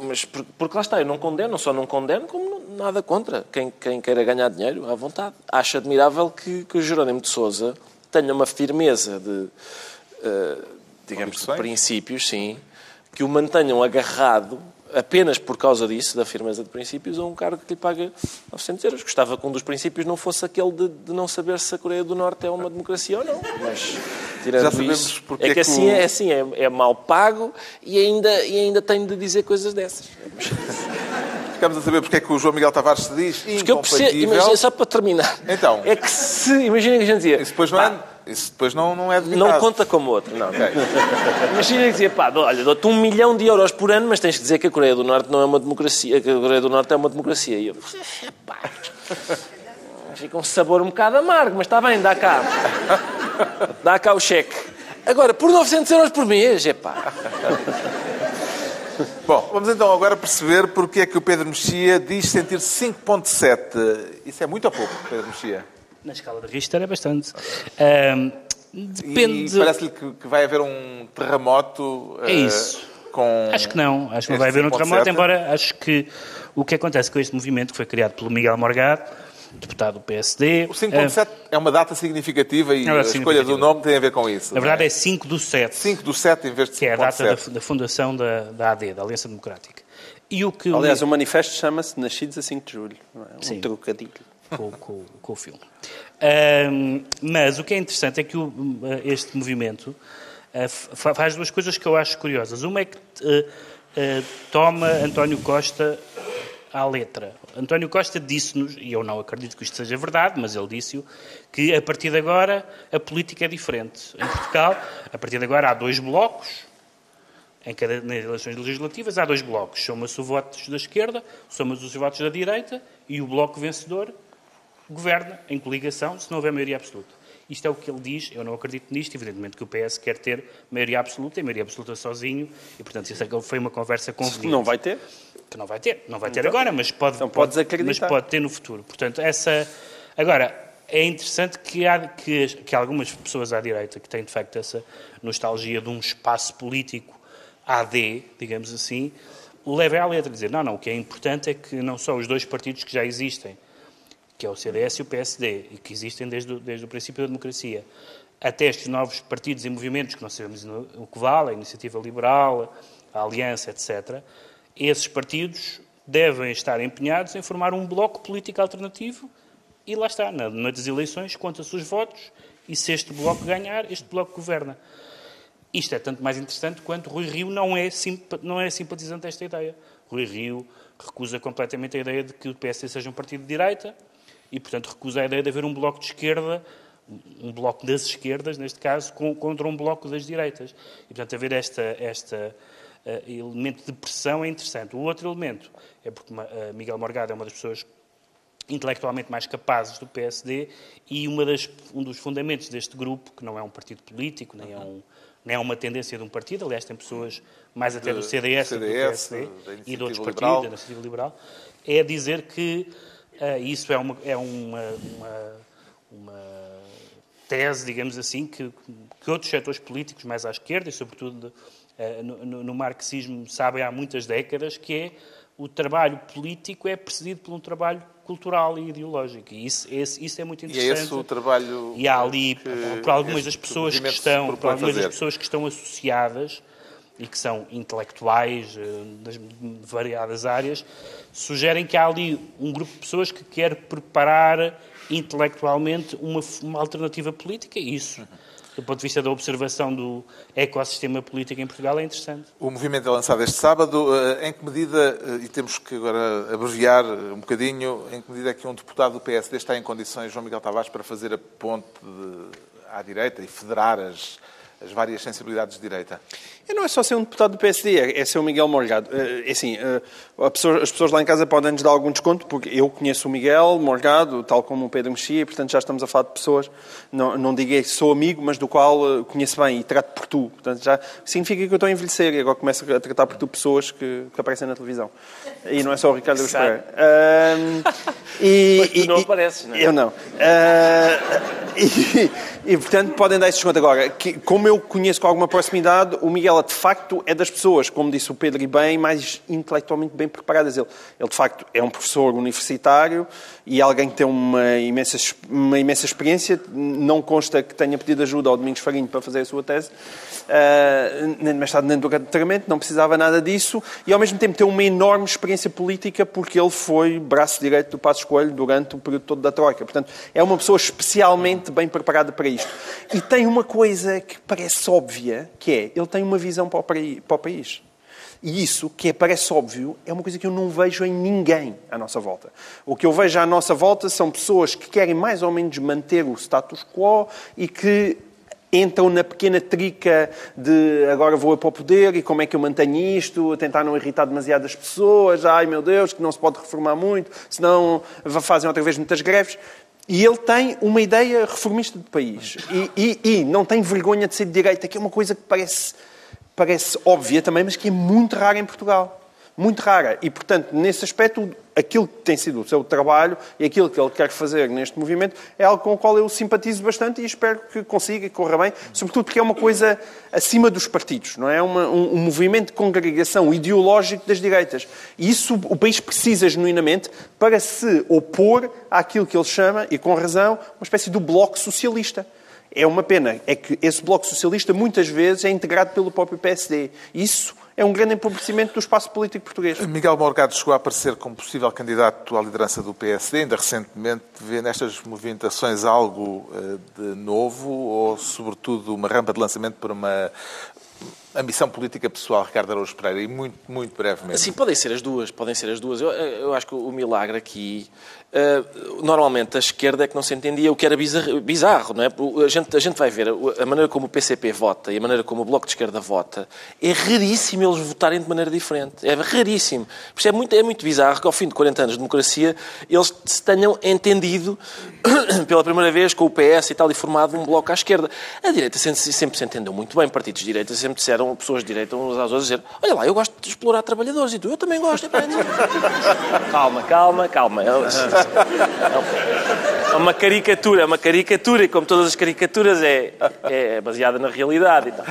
mas por- porque lá está, eu não condeno, não só não condeno, como nada contra quem, quem queira ganhar dinheiro à vontade. Acho admirável que, que o Jerónimo de Souza tenha uma firmeza de, eh, digamos, de princípios, sim, que o mantenham agarrado apenas por causa disso, da firmeza de princípios, a um cargo que lhe paga 900 euros. Gostava que um dos princípios não fosse aquele de, de não saber se a Coreia do Norte é uma democracia ou não. Mas, tirando isso, porque é é que que assim o- é, assim é, é mal pago e ainda, e ainda tenho de dizer coisas dessas. Ficamos a saber porque é que o João Miguel Tavares se diz Porque eu percebo, imagina, só para terminar, Então. é que se, imagina que a gente dizia, Isso depois não pá, é, Isso depois não, não é de Não conta como outro, não. Imagina que dizia, pá, olha, dou-te um milhão de euros por ano, mas tens que dizer que a Coreia do Norte não é uma democracia, que a Coreia do Norte é uma democracia. E eu, pá, fica um sabor um bocado amargo, mas está bem, dá cá. Dá cá o cheque. Agora, por 900 euros por mês, é pá. Bom, vamos então agora perceber porque é que o Pedro Mexia diz sentir-se 5.7. Isso é muito ou pouco, Pedro Mexia? Na escala de Richter é bastante. Ahm, depende. Parece-lhe que, que vai haver um terremoto É eh, isso. com... Acho que não. Acho que não vai haver um 5.7. terremoto, embora acho que o que acontece com este movimento que foi criado pelo Miguel Morgado, deputado do PSD. O 5.7 é uma data significativa e É a escolha do nome tem a ver com isso. Na verdade não é 5 do 7, 5 do 7 em vez de 5.7. que é a data da, da fundação da, da AD, da Aliança Democrática. E o que o Aliás, o manifesto chama-se Nascidos a 5 de Julho. Não é? Um Sim. trocadilho. Com, com- com o filme. Ahm, mas o que é interessante é que o- este movimento fa- faz duas coisas que eu acho curiosas. Uma é que ah, ah, toma António Costa à letra. António Costa disse-nos, e eu não acredito que isto seja verdade, mas ele disse-o, que a partir de agora a política é diferente. Em Portugal, a partir de agora há dois blocos, em cada, nas eleições legislativas há dois blocos. Soma-se os votos da esquerda, soma-se os votos da direita e o bloco vencedor governa em coligação se não houver maioria absoluta. Isto é o que ele diz, eu não acredito nisto, evidentemente que o PS quer ter maioria absoluta e maioria absoluta sozinho, e portanto isso é que foi uma conversa conveniente. Não vai ter? Que não vai ter, não vai ter Então- agora, mas pode, então pode, mas pode ter no futuro. Portanto, essa... Agora, é interessante que, há, que, que algumas pessoas à direita que têm, de facto, essa nostalgia de um espaço político AD, digamos assim, levem à letra. Dizer, não, não, o que é importante é que não só os dois partidos que já existem, que é o CDS e o PSD, e que existem desde desde o princípio da democracia, até estes novos partidos e movimentos que nós sabemos o que vale, a Iniciativa Liberal, a Aliança, etc., esses partidos devem estar empenhados em formar um bloco político alternativo e lá está, na noite das eleições, conta-se os votos e se este bloco ganhar, este bloco governa. Isto é tanto mais interessante quanto Rui Rio não é, não é simpatizante desta ideia. Rui Rio recusa completamente a ideia de que o PSD seja um partido de direita e, portanto, recusa a ideia de haver um bloco de esquerda, um bloco das esquerdas, neste caso, com- contra um bloco das direitas. E, portanto, haver esta, esta eh, elemento de pressão é interessante. O outro elemento é porque ma- eh, Miguel Morgado é uma das pessoas intelectualmente mais capazes do PSD e uma das, um dos fundamentos deste grupo, que não é um partido político, nem é, um, nem é uma tendência de um partido, aliás, tem pessoas mais até do De- CDS, do CDS, PSD e de outros partidos, da Iniciativa Liberal, é dizer que isso é uma, é uma, uma, uma tese, digamos assim, que, que outros setores políticos mais à esquerda e, sobretudo, eh, no, no- no marxismo sabem há muitas décadas, que é o trabalho político é precedido por um trabalho cultural e ideológico. E isso, esse- isso é muito E é interessante. esse o trabalho E há ali, que por algumas das pessoas que estão, por propõe algumas das pessoas que estão associadas e que são intelectuais eh, das variadas áreas, sugerem que há ali um grupo de pessoas que quer preparar intelectualmente uma, uma alternativa política e isso, do ponto de vista da observação do ecossistema político em Portugal, é interessante. O movimento é lançado este sábado. Eh, Em que medida, eh, e temos que agora abreviar um bocadinho, em que medida é que um deputado do PSD está em condições, João Miguel Tavares, para fazer a ponte de- à direita e federar as, as várias sensibilidades de direita? E não é só ser um deputado do PSD, é é ser o Miguel Morgado. Eh, É assim, eh, a pessoa- as pessoas lá em casa podem nos dar algum desconto, porque eu conheço o Miguel Morgado, tal como o Pedro Mexia, e portanto já estamos a falar de pessoas, não, não digo que sou amigo, mas do qual eh, conheço bem e trato por tu. Portanto, já significa que eu estou a envelhecer e agora começo a tratar por tu pessoas que, que aparecem na televisão. E não é só o Ricardo. Pereira. Ahm, e, Mas tu não e- apareces, não é? Eu não. Ah, [LAUGHS] e, e, portanto, podem dar esse desconto. Agora, que, como eu conheço com alguma proximidade, o Miguel, de facto, é das pessoas, como disse o Pedro e bem, mais intelectualmente bem preparadas. Ele, ele, de facto, é um professor universitário e alguém que tem uma imensa, uma imensa experiência. Não consta que tenha pedido ajuda ao Domingos Farinho para fazer a sua tese. Ah, nem de mestrado nem de doutoramento, não precisava nada disso. E, ao mesmo tempo, tem uma enorme experiência política porque ele foi braço direito do Passos Coelho durante o período todo da Troika. Portanto, é uma pessoa especialmente bem preparada para isto. E tem uma coisa que parece óbvia, que é, ele tem uma visão para o país. E isso, que parece óbvio, é uma coisa que eu não vejo em ninguém à nossa volta. O que eu vejo à nossa volta são pessoas que querem mais ou menos manter o status quo e que entram na pequena trica de agora vou para o poder e como é que eu mantenho isto, tentar não irritar demasiadas pessoas, ai meu Deus, que não se pode reformar muito, senão fazem outra vez muitas greves. E ele tem uma ideia reformista de país. E, e, e não tem vergonha de ser de direita, que é uma coisa que parece, parece óbvia também, mas que é muito rara em Portugal muito rara. E, portanto, nesse aspecto, aquilo que tem sido o seu trabalho e aquilo que ele quer fazer neste movimento é algo com o qual eu simpatizo bastante e espero que consiga e corra bem, sobretudo porque é uma coisa acima dos partidos, não é? Uma, um, um, movimento de congregação ideológico das direitas. E isso o país precisa genuinamente para se opor àquilo que ele chama, e com razão, uma espécie do bloco socialista. É uma pena, é que esse bloco socialista muitas vezes é integrado pelo próprio PSD. Isso é um grande empobrecimento do espaço político português. Miguel Morgado chegou a aparecer como possível candidato à liderança do PSD, ainda recentemente. Vê nestas movimentações algo eh, de novo ou, sobretudo, uma rampa de lançamento para uma ambição política pessoal, Ricardo Araújo Pereira, e muito, muito brevemente. Sim, podem ser as duas, podem ser as duas. Eu, eu acho que o milagre aqui Uh, normalmente a esquerda é que não se entendia o que era bizarro, bizarro não é? A gente, a gente vai ver a maneira como o PCP vota e a maneira como o Bloco de Esquerda vota. É raríssimo eles votarem de maneira diferente. É raríssimo. Por isso é muito, é muito bizarro que ao fim de 40 anos de democracia eles se tenham entendido [COUGHS] pela primeira vez com o PS e tal e formado um bloco à esquerda. A direita sempre, sempre se entendeu muito bem. Partidos de direita sempre disseram, pessoas de direita uns às outras, dizer olha lá, eu gosto de explorar trabalhadores e tu, eu também gosto. [LAUGHS] calma, calma, calma. É uma caricatura, é uma caricatura, e como todas as caricaturas é, é baseada na realidade tal.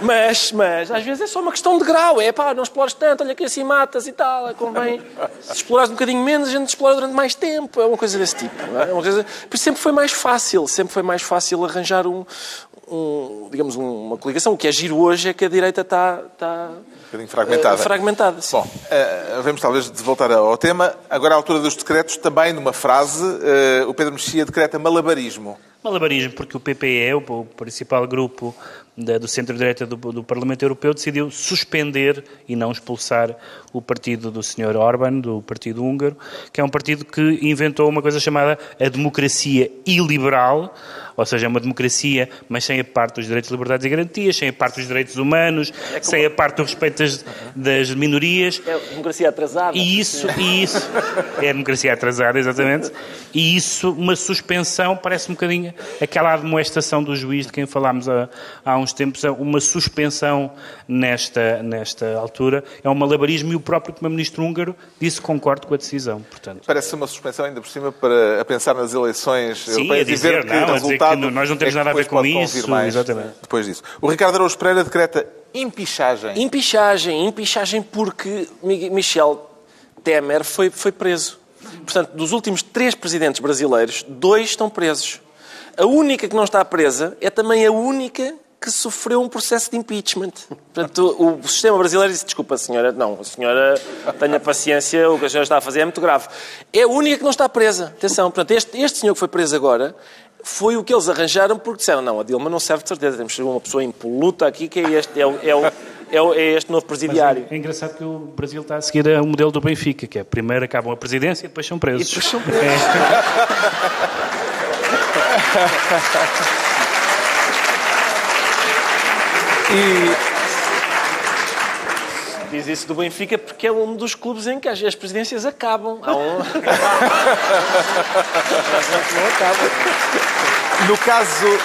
Mas, mas, às vezes é só uma questão de grau. É pá, não explores tanto, olha que assim matas e tal. É convém. Se explorares um bocadinho menos, a gente explora durante mais tempo. É uma coisa desse tipo. É? é uma coisa... Por isso sempre foi mais fácil. Sempre foi mais fácil arranjar um, um digamos, uma coligação. O que é giro hoje é que a direita está. está um bocadinho fragmentada. Uh, fragmentada, sim. Bom, uh, vamos talvez voltar ao tema. Agora, à altura dos decretos, também numa frase, uh, o Pedro Mexia decreta malabarismo. Malabarismo, porque o PPE, o principal grupo do centro-direita do, do, Parlamento Europeu, decidiu suspender e não expulsar o partido do Sr. Orban, do Partido Húngaro, que é um partido que inventou uma coisa chamada a democracia iliberal, ou seja, uma democracia, mas sem a parte dos direitos, liberdades e garantias, sem a parte dos direitos humanos, é como... sem a parte do respeito das, das minorias. É a democracia atrasada. E isso, e isso é a democracia atrasada, exatamente. E isso, uma suspensão, parece um bocadinho aquela admoestação do juiz de quem falámos há, há uns tempos, uma suspensão nesta, nesta altura. É um malabarismo e o próprio Primeiro-Ministro húngaro disse que concordo com a decisão. Portanto. Parece uma suspensão ainda por cima para a pensar nas eleições Sim, europeias a dizer, que não, o resultado que nós não temos é nada a ver com isso. Mais exatamente. Depois disso. O Ricardo Araújo Pereira decreta empichagem. Empichagem, empichagem porque Michel Temer foi, foi preso. Portanto, dos últimos três presidentes brasileiros, dois estão presos. A única que não está presa é também a única que sofreu um processo de impeachment. Portanto, o sistema brasileiro disse, desculpa, senhora, não, a senhora tenha paciência, o que a senhora está a fazer é muito grave. É a única que não está presa. Atenção, portanto, este, este senhor que foi preso agora foi o que eles arranjaram porque disseram, não, a Dilma não serve de certeza, temos uma pessoa impoluta aqui que é este, é o, é o, é, o, é este novo presidiário. É, é, engraçado que o Brasil está a seguir o modelo do Benfica, que é primeiro acabam a presidência e depois são presos. E depois são presos. É. [LAUGHS] e diz isso do Benfica porque é um dos clubes em que as presidências acabam. Há um... não [LAUGHS] acaba. No caso,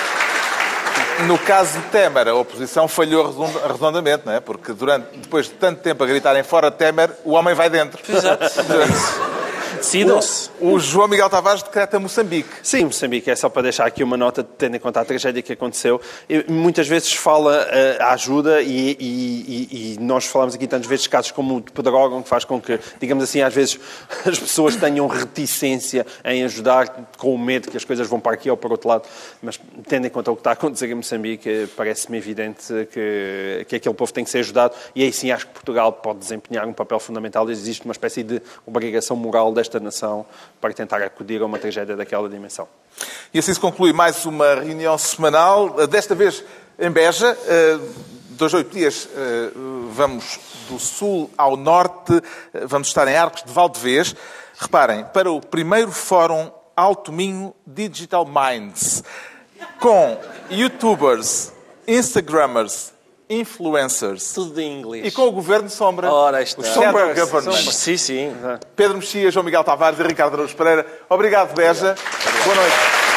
no caso de Temer, a oposição falhou redondamente, não é? Porque durante, depois de tanto tempo a gritarem fora Temer, o homem vai dentro. Exato. [LAUGHS] Decidam-se. O, o, João Miguel Tavares decreta Moçambique. Sim, Moçambique. É só para deixar aqui uma nota, tendo em conta a tragédia que aconteceu. E, muitas vezes fala uh, a ajuda e, e, e, nós falamos aqui tantas vezes casos como o de Pedrógão, que faz com que, digamos assim, às vezes [LAUGHS] as pessoas tenham reticência em ajudar com o medo que as coisas vão para aqui ou para outro lado. Mas tendo em conta o que está a acontecer em Moçambique, parece-me evidente que, que aquele povo tem que ser ajudado e aí sim acho que Portugal pode desempenhar um papel fundamental. Existe uma espécie de obrigação moral desta nação para tentar acudir a uma tragédia daquela dimensão. E assim se conclui mais uma reunião semanal, desta vez em Beja. Eh, dois, oito dias, eh, vamos do sul ao norte, eh, vamos estar em Arcos de Valdevez. Reparem, para o primeiro Fórum Alto Minho Digital Minds, com youtubers, instagrammers, influencers Tudo em inglês. e com o Governo Sombra, Ora, está. o Shadow Sombras, Government. sombras. Sim, sim. Pedro Mexia, João Miguel Tavares e Ricardo Araújo Pereira. Obrigado, Beja. Boa noite.